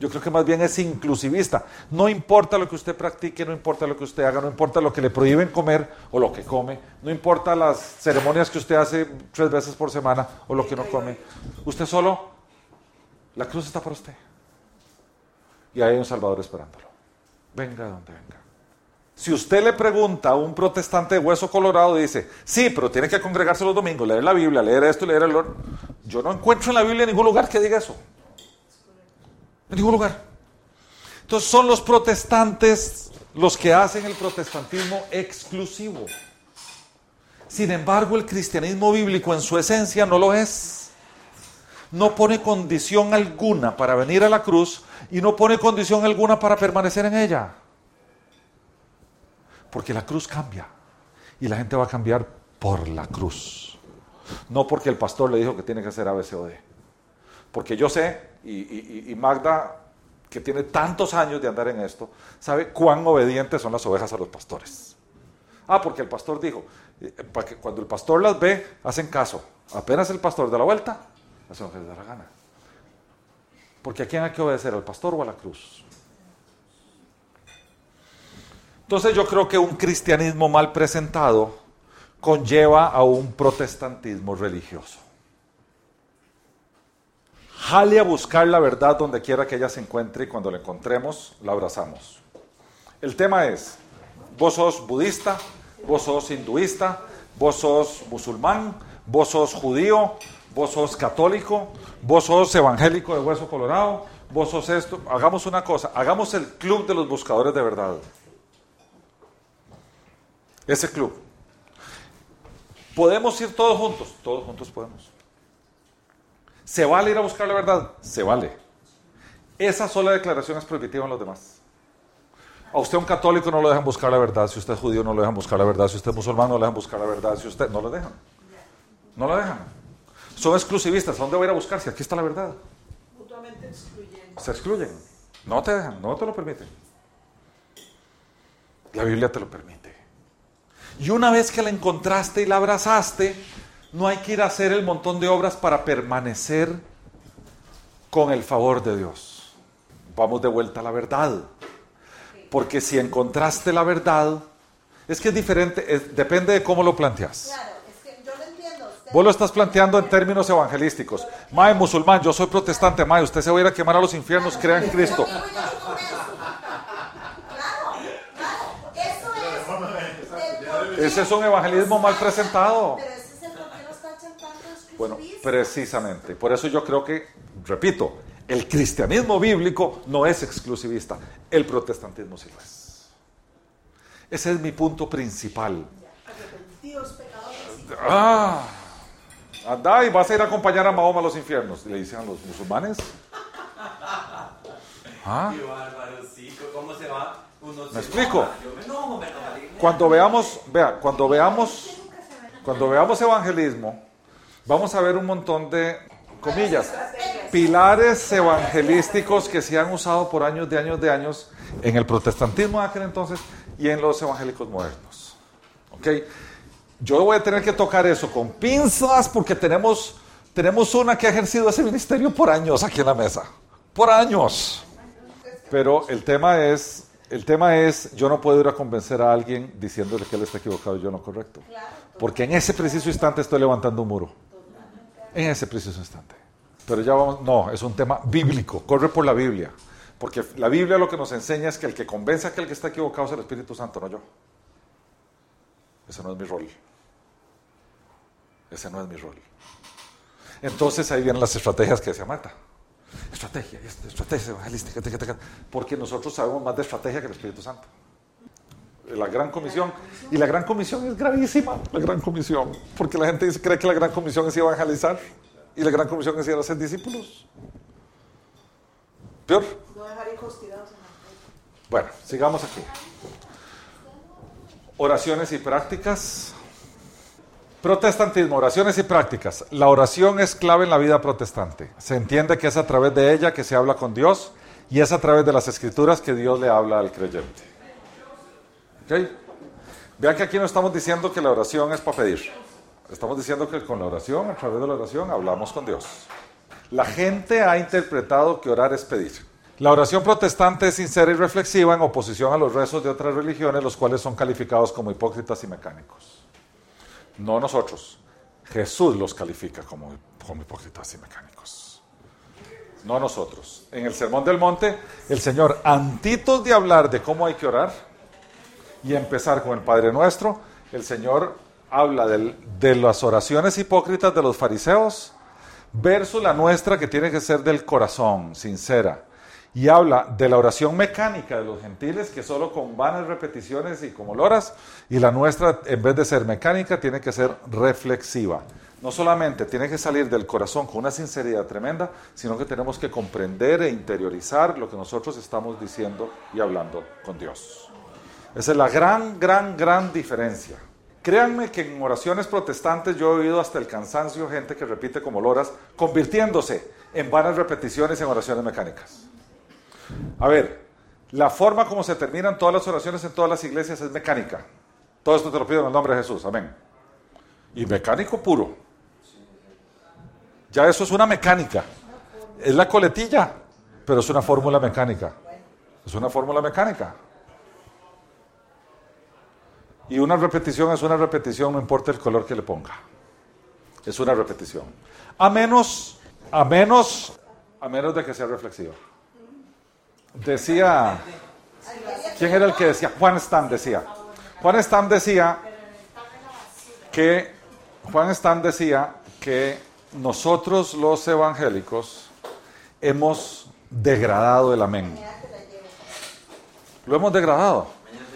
Yo creo que más bien es inclusivista. No importa lo que usted practique, no importa lo que usted haga, no importa lo que le prohíben comer o lo que come, no importa las ceremonias que usted hace tres veces por semana o lo que no come. Usted solo, la cruz está para usted. Y hay un Salvador esperándolo. Venga donde venga. Si usted le pregunta a un protestante de hueso colorado, dice, sí, pero tiene que congregarse los domingos, leer la Biblia, leer esto, leer el otro. Yo no encuentro en la Biblia ningún lugar que diga eso. En ningún lugar. Entonces son los protestantes los que hacen el protestantismo exclusivo. Sin embargo, el cristianismo bíblico en su esencia no lo es. No pone condición alguna para venir a la cruz y no pone condición alguna para permanecer en ella. Porque la cruz cambia. Y la gente va a cambiar por la cruz. No porque el pastor le dijo que tiene que hacer A, B, C o D. Porque yo sé, y, Magda, que tiene tantos años de andar en esto, sabe cuán obedientes son las ovejas a los pastores. Ah, porque el pastor dijo, eh, que cuando el pastor las ve, hacen caso. Apenas el pastor da la vuelta, hacen lo que les da la gana. Porque a quién hay que obedecer, al pastor o a la cruz. Entonces yo creo que un cristianismo mal presentado conlleva a un protestantismo religioso. Jale a buscar la verdad donde quiera que ella se encuentre y cuando la encontremos, la abrazamos. El tema es, vos sos budista, vos sos hinduista, vos sos musulmán, vos sos judío, vos sos católico, vos sos evangélico de hueso colorado, vos sos esto. Hagamos una cosa, hagamos el club de los buscadores de verdad. Ese club. ¿Podemos ir todos juntos? Todos juntos podemos. ¿Se vale ir a buscar la verdad? Se vale. Esa sola declaración es prohibitiva en los demás. A usted un católico no lo dejan buscar la verdad, si usted es judío no lo dejan buscar la verdad, si usted es musulmán no lo dejan buscar la verdad, si usted no lo dejan. No lo dejan. Son exclusivistas, ¿a dónde voy a ir a buscar si aquí está la verdad? Mutuamente excluyen. Se excluyen. No te dejan, no te lo permiten. La Biblia te lo permite. Y una vez que la encontraste y la abrazaste, no hay que ir a hacer el montón de obras para permanecer con el favor de Dios. Vamos de vuelta a la verdad. Porque si encontraste la verdad, es que es diferente, depende de cómo lo planteas. Claro, es que yo lo entiendo. Vos lo estás planteando en términos evangelísticos. Mae, musulmán, yo soy protestante, mae, usted se va a ir a quemar a los infiernos, crea en Cristo. Claro, claro, eso es. Ese es un evangelismo mal presentado. Pero ese es el por qué nos tachan tantos Bueno, precisamente. Por eso yo creo que, repito, el cristianismo bíblico no es exclusivista, el protestantismo sí lo es. Ese es mi punto principal. Arrepentidos pecadores. Ah, anda y vas a ir a acompañar a Mahoma a los infiernos, le dicen a los musulmanes. Ah, Qué bárbaro, sí, ¿cómo se va? ¿Me explico? cuando veamos, vea, cuando veamos, cuando veamos evangelismo, vamos a ver un montón de comillas, pilares evangelísticos que se han usado por años de años de años en el protestantismo de aquel entonces y en los evangélicos modernos. ¿Ok? Yo voy a tener que tocar eso con pinzas porque tenemos, tenemos una que ha ejercido ese ministerio por años aquí en la mesa. Por años. Pero el tema es, el tema es, yo no puedo ir a convencer a alguien diciéndole que él está equivocado y yo no correcto. Porque en ese preciso instante estoy levantando un muro. En ese preciso instante. Pero ya vamos, no, es un tema bíblico, corre por la Biblia. Porque la Biblia lo que nos enseña es que el que convence a aquel que está equivocado es el Espíritu Santo, no yo. Ese no es mi rol. Ese no es mi rol. Entonces ahí vienen las estrategias que decía Marta. Estrategia, esto, estrategia evangelística, tica, tica, porque nosotros sabemos más de estrategia que el Espíritu Santo. La gran comisión. Y la gran comisión es gravísima, la gran comisión. Porque la gente cree que la gran comisión es evangelizar. Y la gran comisión es ir a hacer discípulos. Peor. No dejar. Bueno, sigamos aquí. Oraciones y prácticas. Protestantismo, oraciones y prácticas. La oración es clave en la vida protestante. Se entiende que es a través de ella que se habla con Dios y es a través de las escrituras que Dios le habla al creyente. ¿Ok? Vean que aquí no estamos diciendo que la oración es para pedir. Estamos diciendo que con la oración, a través de la oración, hablamos con Dios. La gente ha interpretado que orar es pedir. La oración protestante es sincera y reflexiva en oposición a los rezos de otras religiones, los cuales son calificados como hipócritas y mecánicos. No nosotros. Jesús los califica como, como hipócritas y mecánicos. No nosotros. En el Sermón del Monte, el Señor, antitos de hablar de cómo hay que orar y empezar con el Padre Nuestro, el Señor habla de las oraciones hipócritas de los fariseos versus la nuestra que tiene que ser del corazón, sincera. Y habla de la oración mecánica de los gentiles que solo con vanas repeticiones y como loras, y la nuestra en vez de ser mecánica tiene que ser reflexiva. No solamente tiene que salir del corazón con una sinceridad tremenda, sino que tenemos que comprender e interiorizar lo que nosotros estamos diciendo y hablando con Dios. Esa es la gran, gran, gran diferencia. Créanme que en oraciones protestantes yo he oído hasta el cansancio gente que repite como loras, convirtiéndose en vanas repeticiones en oraciones mecánicas. A ver, la forma como se terminan todas las oraciones en todas las iglesias es mecánica. Todo esto te lo pido en el nombre de Jesús, amén. Y mecánico puro. Ya eso es una mecánica. Es la coletilla, pero es una fórmula mecánica. Es una fórmula mecánica. Y una repetición es una repetición, no importa el color que le ponga. Es una repetición. A menos, a menos, a menos de que sea reflexiva. Decía, ¿quién era el que decía? Juan Stam decía. Juan Stam decía que, Juan Stam decía que nosotros los evangélicos hemos degradado el amén. Lo hemos degradado.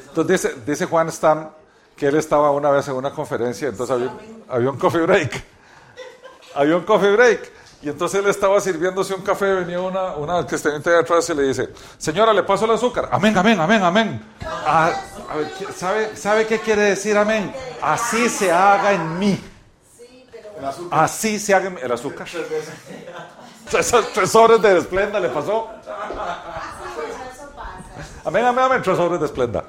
Entonces dice, Juan Stam que él estaba una vez en una conferencia, entonces había, había un coffee break. Había un coffee break. Y entonces él estaba sirviéndose un café, venía una, una que está de atrás y le dice, señora, le paso el azúcar. Amén, amén, amén, amén. Ah, a ver, ¿sabe, ¿Sabe qué quiere decir amén? Así se haga en mí. Así se haga en el azúcar. Esos tres horas de esplenda le pasó. Amén, amén, amén, tres horas de esplenda.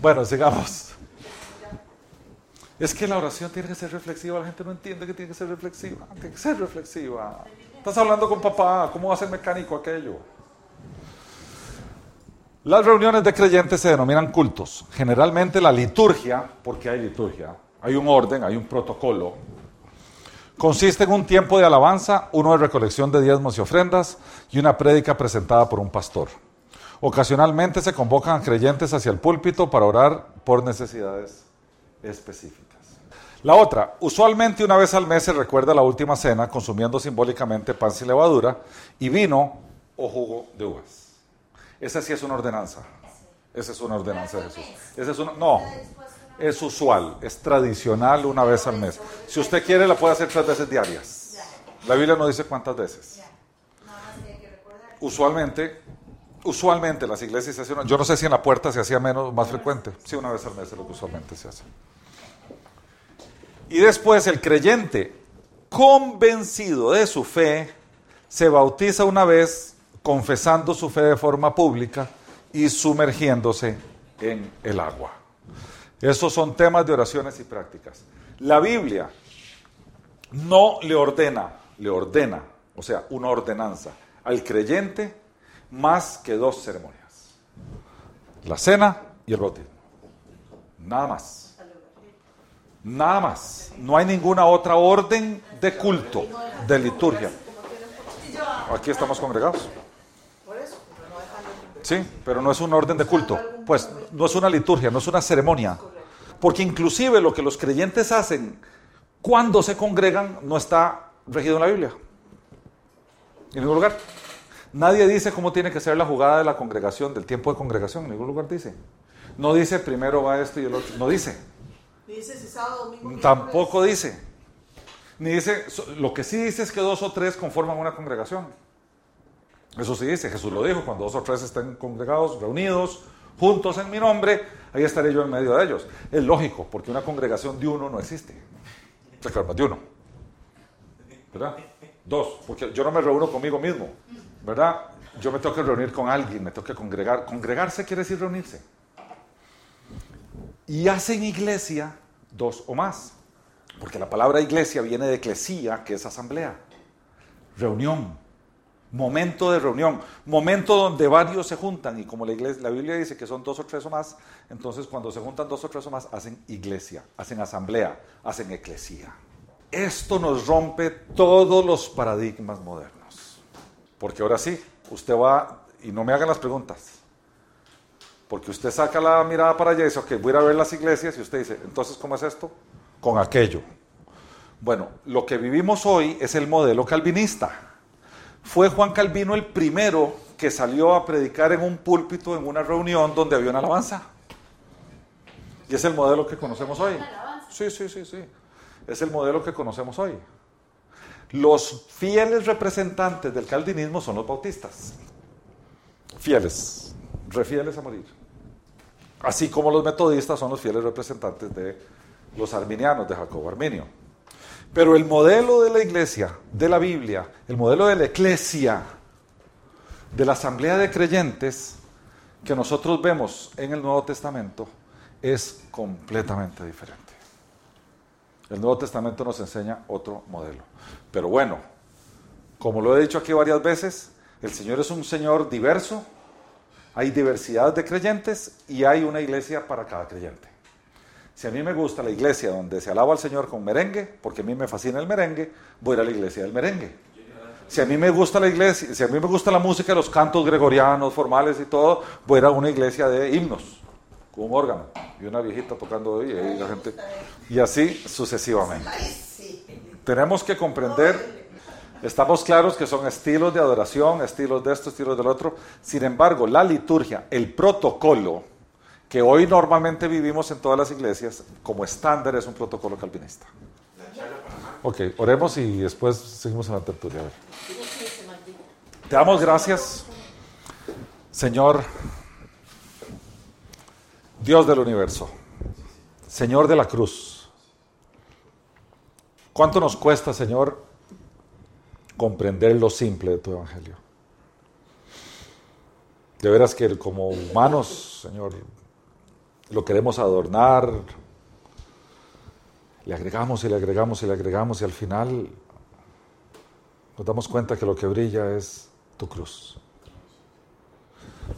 Bueno, sigamos. Es que la oración tiene que ser reflexiva. La gente no entiende que tiene que ser reflexiva. Tiene que ser reflexiva. Estás hablando con papá. ¿Cómo va a ser mecánico aquello? Las reuniones de creyentes se denominan cultos. Generalmente la liturgia, porque hay liturgia, hay un orden, hay un protocolo. Consiste en un tiempo de alabanza, uno de recolección de diezmos y ofrendas y una prédica presentada por un pastor. Ocasionalmente se convocan creyentes hacia el púlpito para orar por necesidades específicas. La otra, usualmente una vez al mes se recuerda la última cena consumiendo simbólicamente pan sin levadura y vino o jugo de uvas. Esa sí es una ordenanza. Esa es una ordenanza de Jesús. Esa es una, no, es usual, es tradicional una vez al mes. Si usted quiere, la puede hacer tres veces diarias. La Biblia no dice cuántas veces. Usualmente, usualmente las iglesias se hacen, yo no sé si en la puerta se hacía menos, más frecuente. Sí, una vez al mes es lo que usualmente se hace. Y después el creyente, convencido de su fe, se bautiza una vez confesando su fe de forma pública y sumergiéndose en el agua. Esos son temas de oraciones y prácticas. La Biblia no le ordena, le ordena, o sea, una ordenanza al creyente más que dos ceremonias. La cena y el bautismo. Nada más. Nada más. No hay ninguna otra orden de culto, de liturgia. Aquí estamos congregados. Sí, pero no es una orden de culto. Pues no es una liturgia, no es una ceremonia. Porque inclusive lo que los creyentes hacen cuando se congregan no está regido en la Biblia. En ningún lugar. Nadie dice cómo tiene que ser la jugada de la congregación, del tiempo de congregación. En ningún lugar dice. No dice primero va esto y el otro. No dice. Dice si sábado, domingo, Tampoco dice. Ni dice, lo que sí dice es que dos o tres conforman una congregación. Eso sí dice, Jesús lo dijo, cuando dos o tres estén congregados, reunidos, juntos en mi nombre, ahí estaré yo en medio de ellos. Es lógico, porque una congregación de uno no existe. De uno. ¿Verdad? Dos, porque yo no me reúno conmigo mismo. ¿Verdad? Yo me tengo que reunir con alguien, me tengo que congregar. Congregarse quiere decir reunirse. Y hacen iglesia dos o más. Porque la palabra iglesia viene de eclesía, que es asamblea. Reunión. Momento de reunión. Momento donde varios se juntan. Y como la, iglesia, la Biblia dice que son dos o tres o más, entonces cuando se juntan dos o tres o más, hacen iglesia, hacen asamblea, hacen eclesía. Esto nos rompe todos los paradigmas modernos. Porque ahora sí, usted va, y no me hagan las preguntas, porque usted saca la mirada para allá y dice, ok, voy a ir a ver las iglesias y usted dice, entonces, ¿cómo es esto? Con aquello. Bueno, lo que vivimos hoy es el modelo calvinista. Fue Juan Calvino el primero que salió a predicar en un púlpito en una reunión donde había una alabanza. Y es el modelo que conocemos hoy. Sí, sí, sí, sí. Es el modelo que conocemos hoy. Los fieles representantes del calvinismo son los bautistas. Fieles, refieles a morir. Así como los metodistas son los fieles representantes de los arminianos, de Jacobo Arminio. Pero el modelo de la iglesia, de la Biblia, el modelo de la eclesia, de la asamblea de creyentes que nosotros vemos en el Nuevo Testamento, es completamente diferente. El Nuevo Testamento nos enseña otro modelo. Pero bueno, como lo he dicho aquí varias veces, el Señor es un Señor diverso, hay diversidad de creyentes y hay una iglesia para cada creyente. Si a mí me gusta la iglesia donde se alaba al Señor con merengue, porque a mí me fascina el merengue, voy a ir a la iglesia del merengue. Si a mí me gusta la iglesia, si a mí me gusta la música, los cantos gregorianos, formales y todo, voy a ir a una iglesia de himnos, con un órgano y una viejita tocando y la gente y así sucesivamente. Tenemos que comprender, estamos claros que son estilos de adoración, estilos de esto, estilos del otro. Sin embargo, la liturgia, el protocolo que hoy normalmente vivimos en todas las iglesias, como estándar es un protocolo calvinista. Ok, oremos y después seguimos en la tertulia. Te damos gracias, Señor, Dios del universo, Señor de la cruz. ¿Cuánto nos cuesta, Señor, comprender lo simple de tu evangelio? De veras que como humanos, Señor, lo queremos adornar, le agregamos y le agregamos y le agregamos y al final nos damos cuenta que lo que brilla es tu cruz.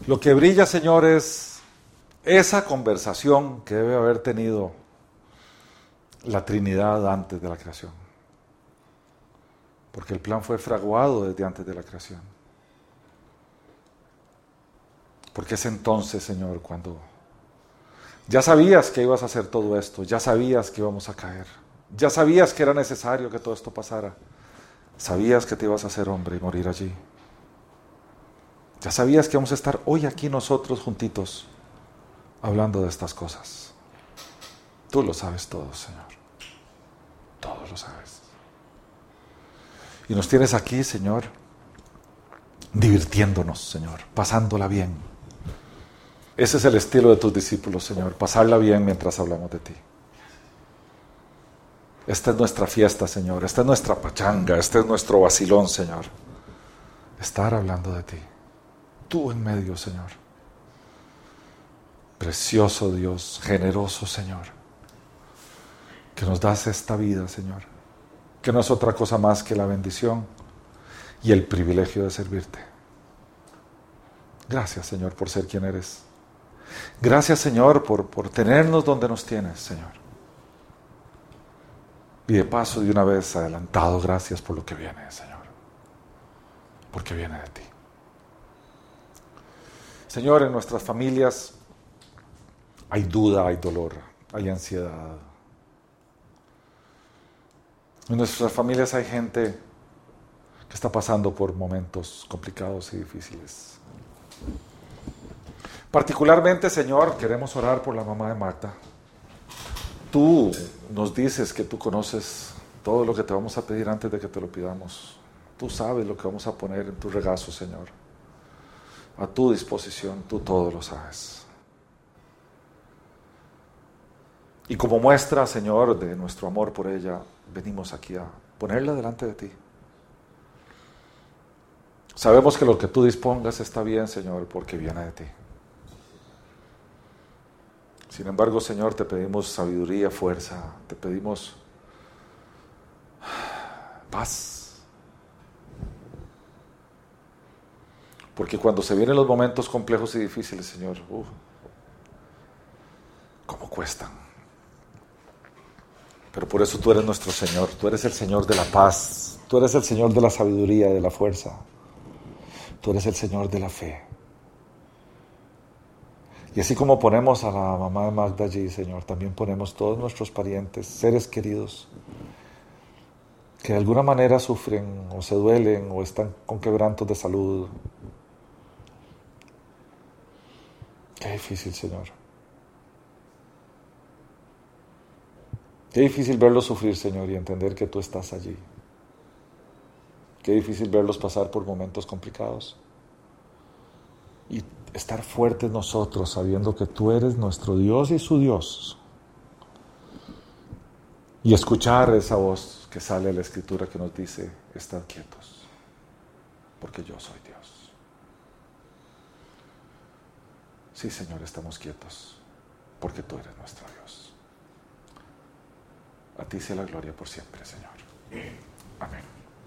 Lo que brilla, Señor, es esa conversación que debe haber tenido la Trinidad antes de la creación. Porque el plan fue fraguado desde antes de la creación. Porque es entonces, Señor, cuando ya sabías que ibas a hacer todo esto, ya sabías que íbamos a caer, ya sabías que era necesario que todo esto pasara, sabías que te ibas a hacer hombre y morir allí. Ya sabías que vamos a estar hoy aquí nosotros juntitos hablando de estas cosas. Tú lo sabes todo, Señor. Todo lo sabes. Y nos tienes aquí, Señor, divirtiéndonos, Señor, pasándola bien ese es el estilo de tus discípulos, Señor, pasarla bien mientras hablamos de ti. Esta es nuestra fiesta, Señor. Esta es nuestra pachanga. Este es nuestro vacilón, Señor. Estar hablando de ti. Tú en medio, Señor. Precioso Dios, generoso Señor. Que nos das esta vida, Señor. Que no es otra cosa más que la bendición y el privilegio de servirte. Gracias, Señor, por ser quien eres. Gracias Señor por, por tenernos donde nos tienes, Señor. Y de paso, de una vez adelantado, gracias por lo que viene, Señor. Porque viene de ti. Señor, en nuestras familias hay duda, hay dolor, hay ansiedad. En nuestras familias hay gente que está pasando por momentos complicados y difíciles. Particularmente, Señor, queremos orar por la mamá de Marta. Tú nos dices que tú conoces todo lo que te vamos a pedir antes de que te lo pidamos. Tú sabes lo que vamos a poner en tu regazo, Señor. A tu disposición, tú todo lo sabes. Y como muestra, Señor, de nuestro amor por ella, venimos aquí a ponerla delante de ti. Sabemos que lo que tú dispongas está bien, Señor, porque viene de ti. Sin embargo, Señor, te pedimos sabiduría, fuerza, te pedimos paz. Porque cuando se vienen los momentos complejos y difíciles, Señor, uh, ¿cómo cuestan? Pero por eso tú eres nuestro Señor, tú eres el Señor de la paz, tú eres el Señor de la sabiduría, de la fuerza, tú eres el Señor de la fe. Y así como ponemos a la mamá de Magda allí, Señor, también ponemos todos nuestros parientes, seres queridos, que de alguna manera sufren o se duelen o están con quebrantos de salud. Qué difícil, Señor. Qué difícil verlos sufrir, Señor, y entender que tú estás allí. Qué difícil verlos pasar por momentos complicados. Y estar fuertes nosotros sabiendo que tú eres nuestro Dios y su Dios. Y escuchar esa voz que sale de la escritura que nos dice, estad quietos, porque yo soy Dios. Sí, Señor, estamos quietos, porque tú eres nuestro Dios. A ti sea la gloria por siempre, Señor. Amén.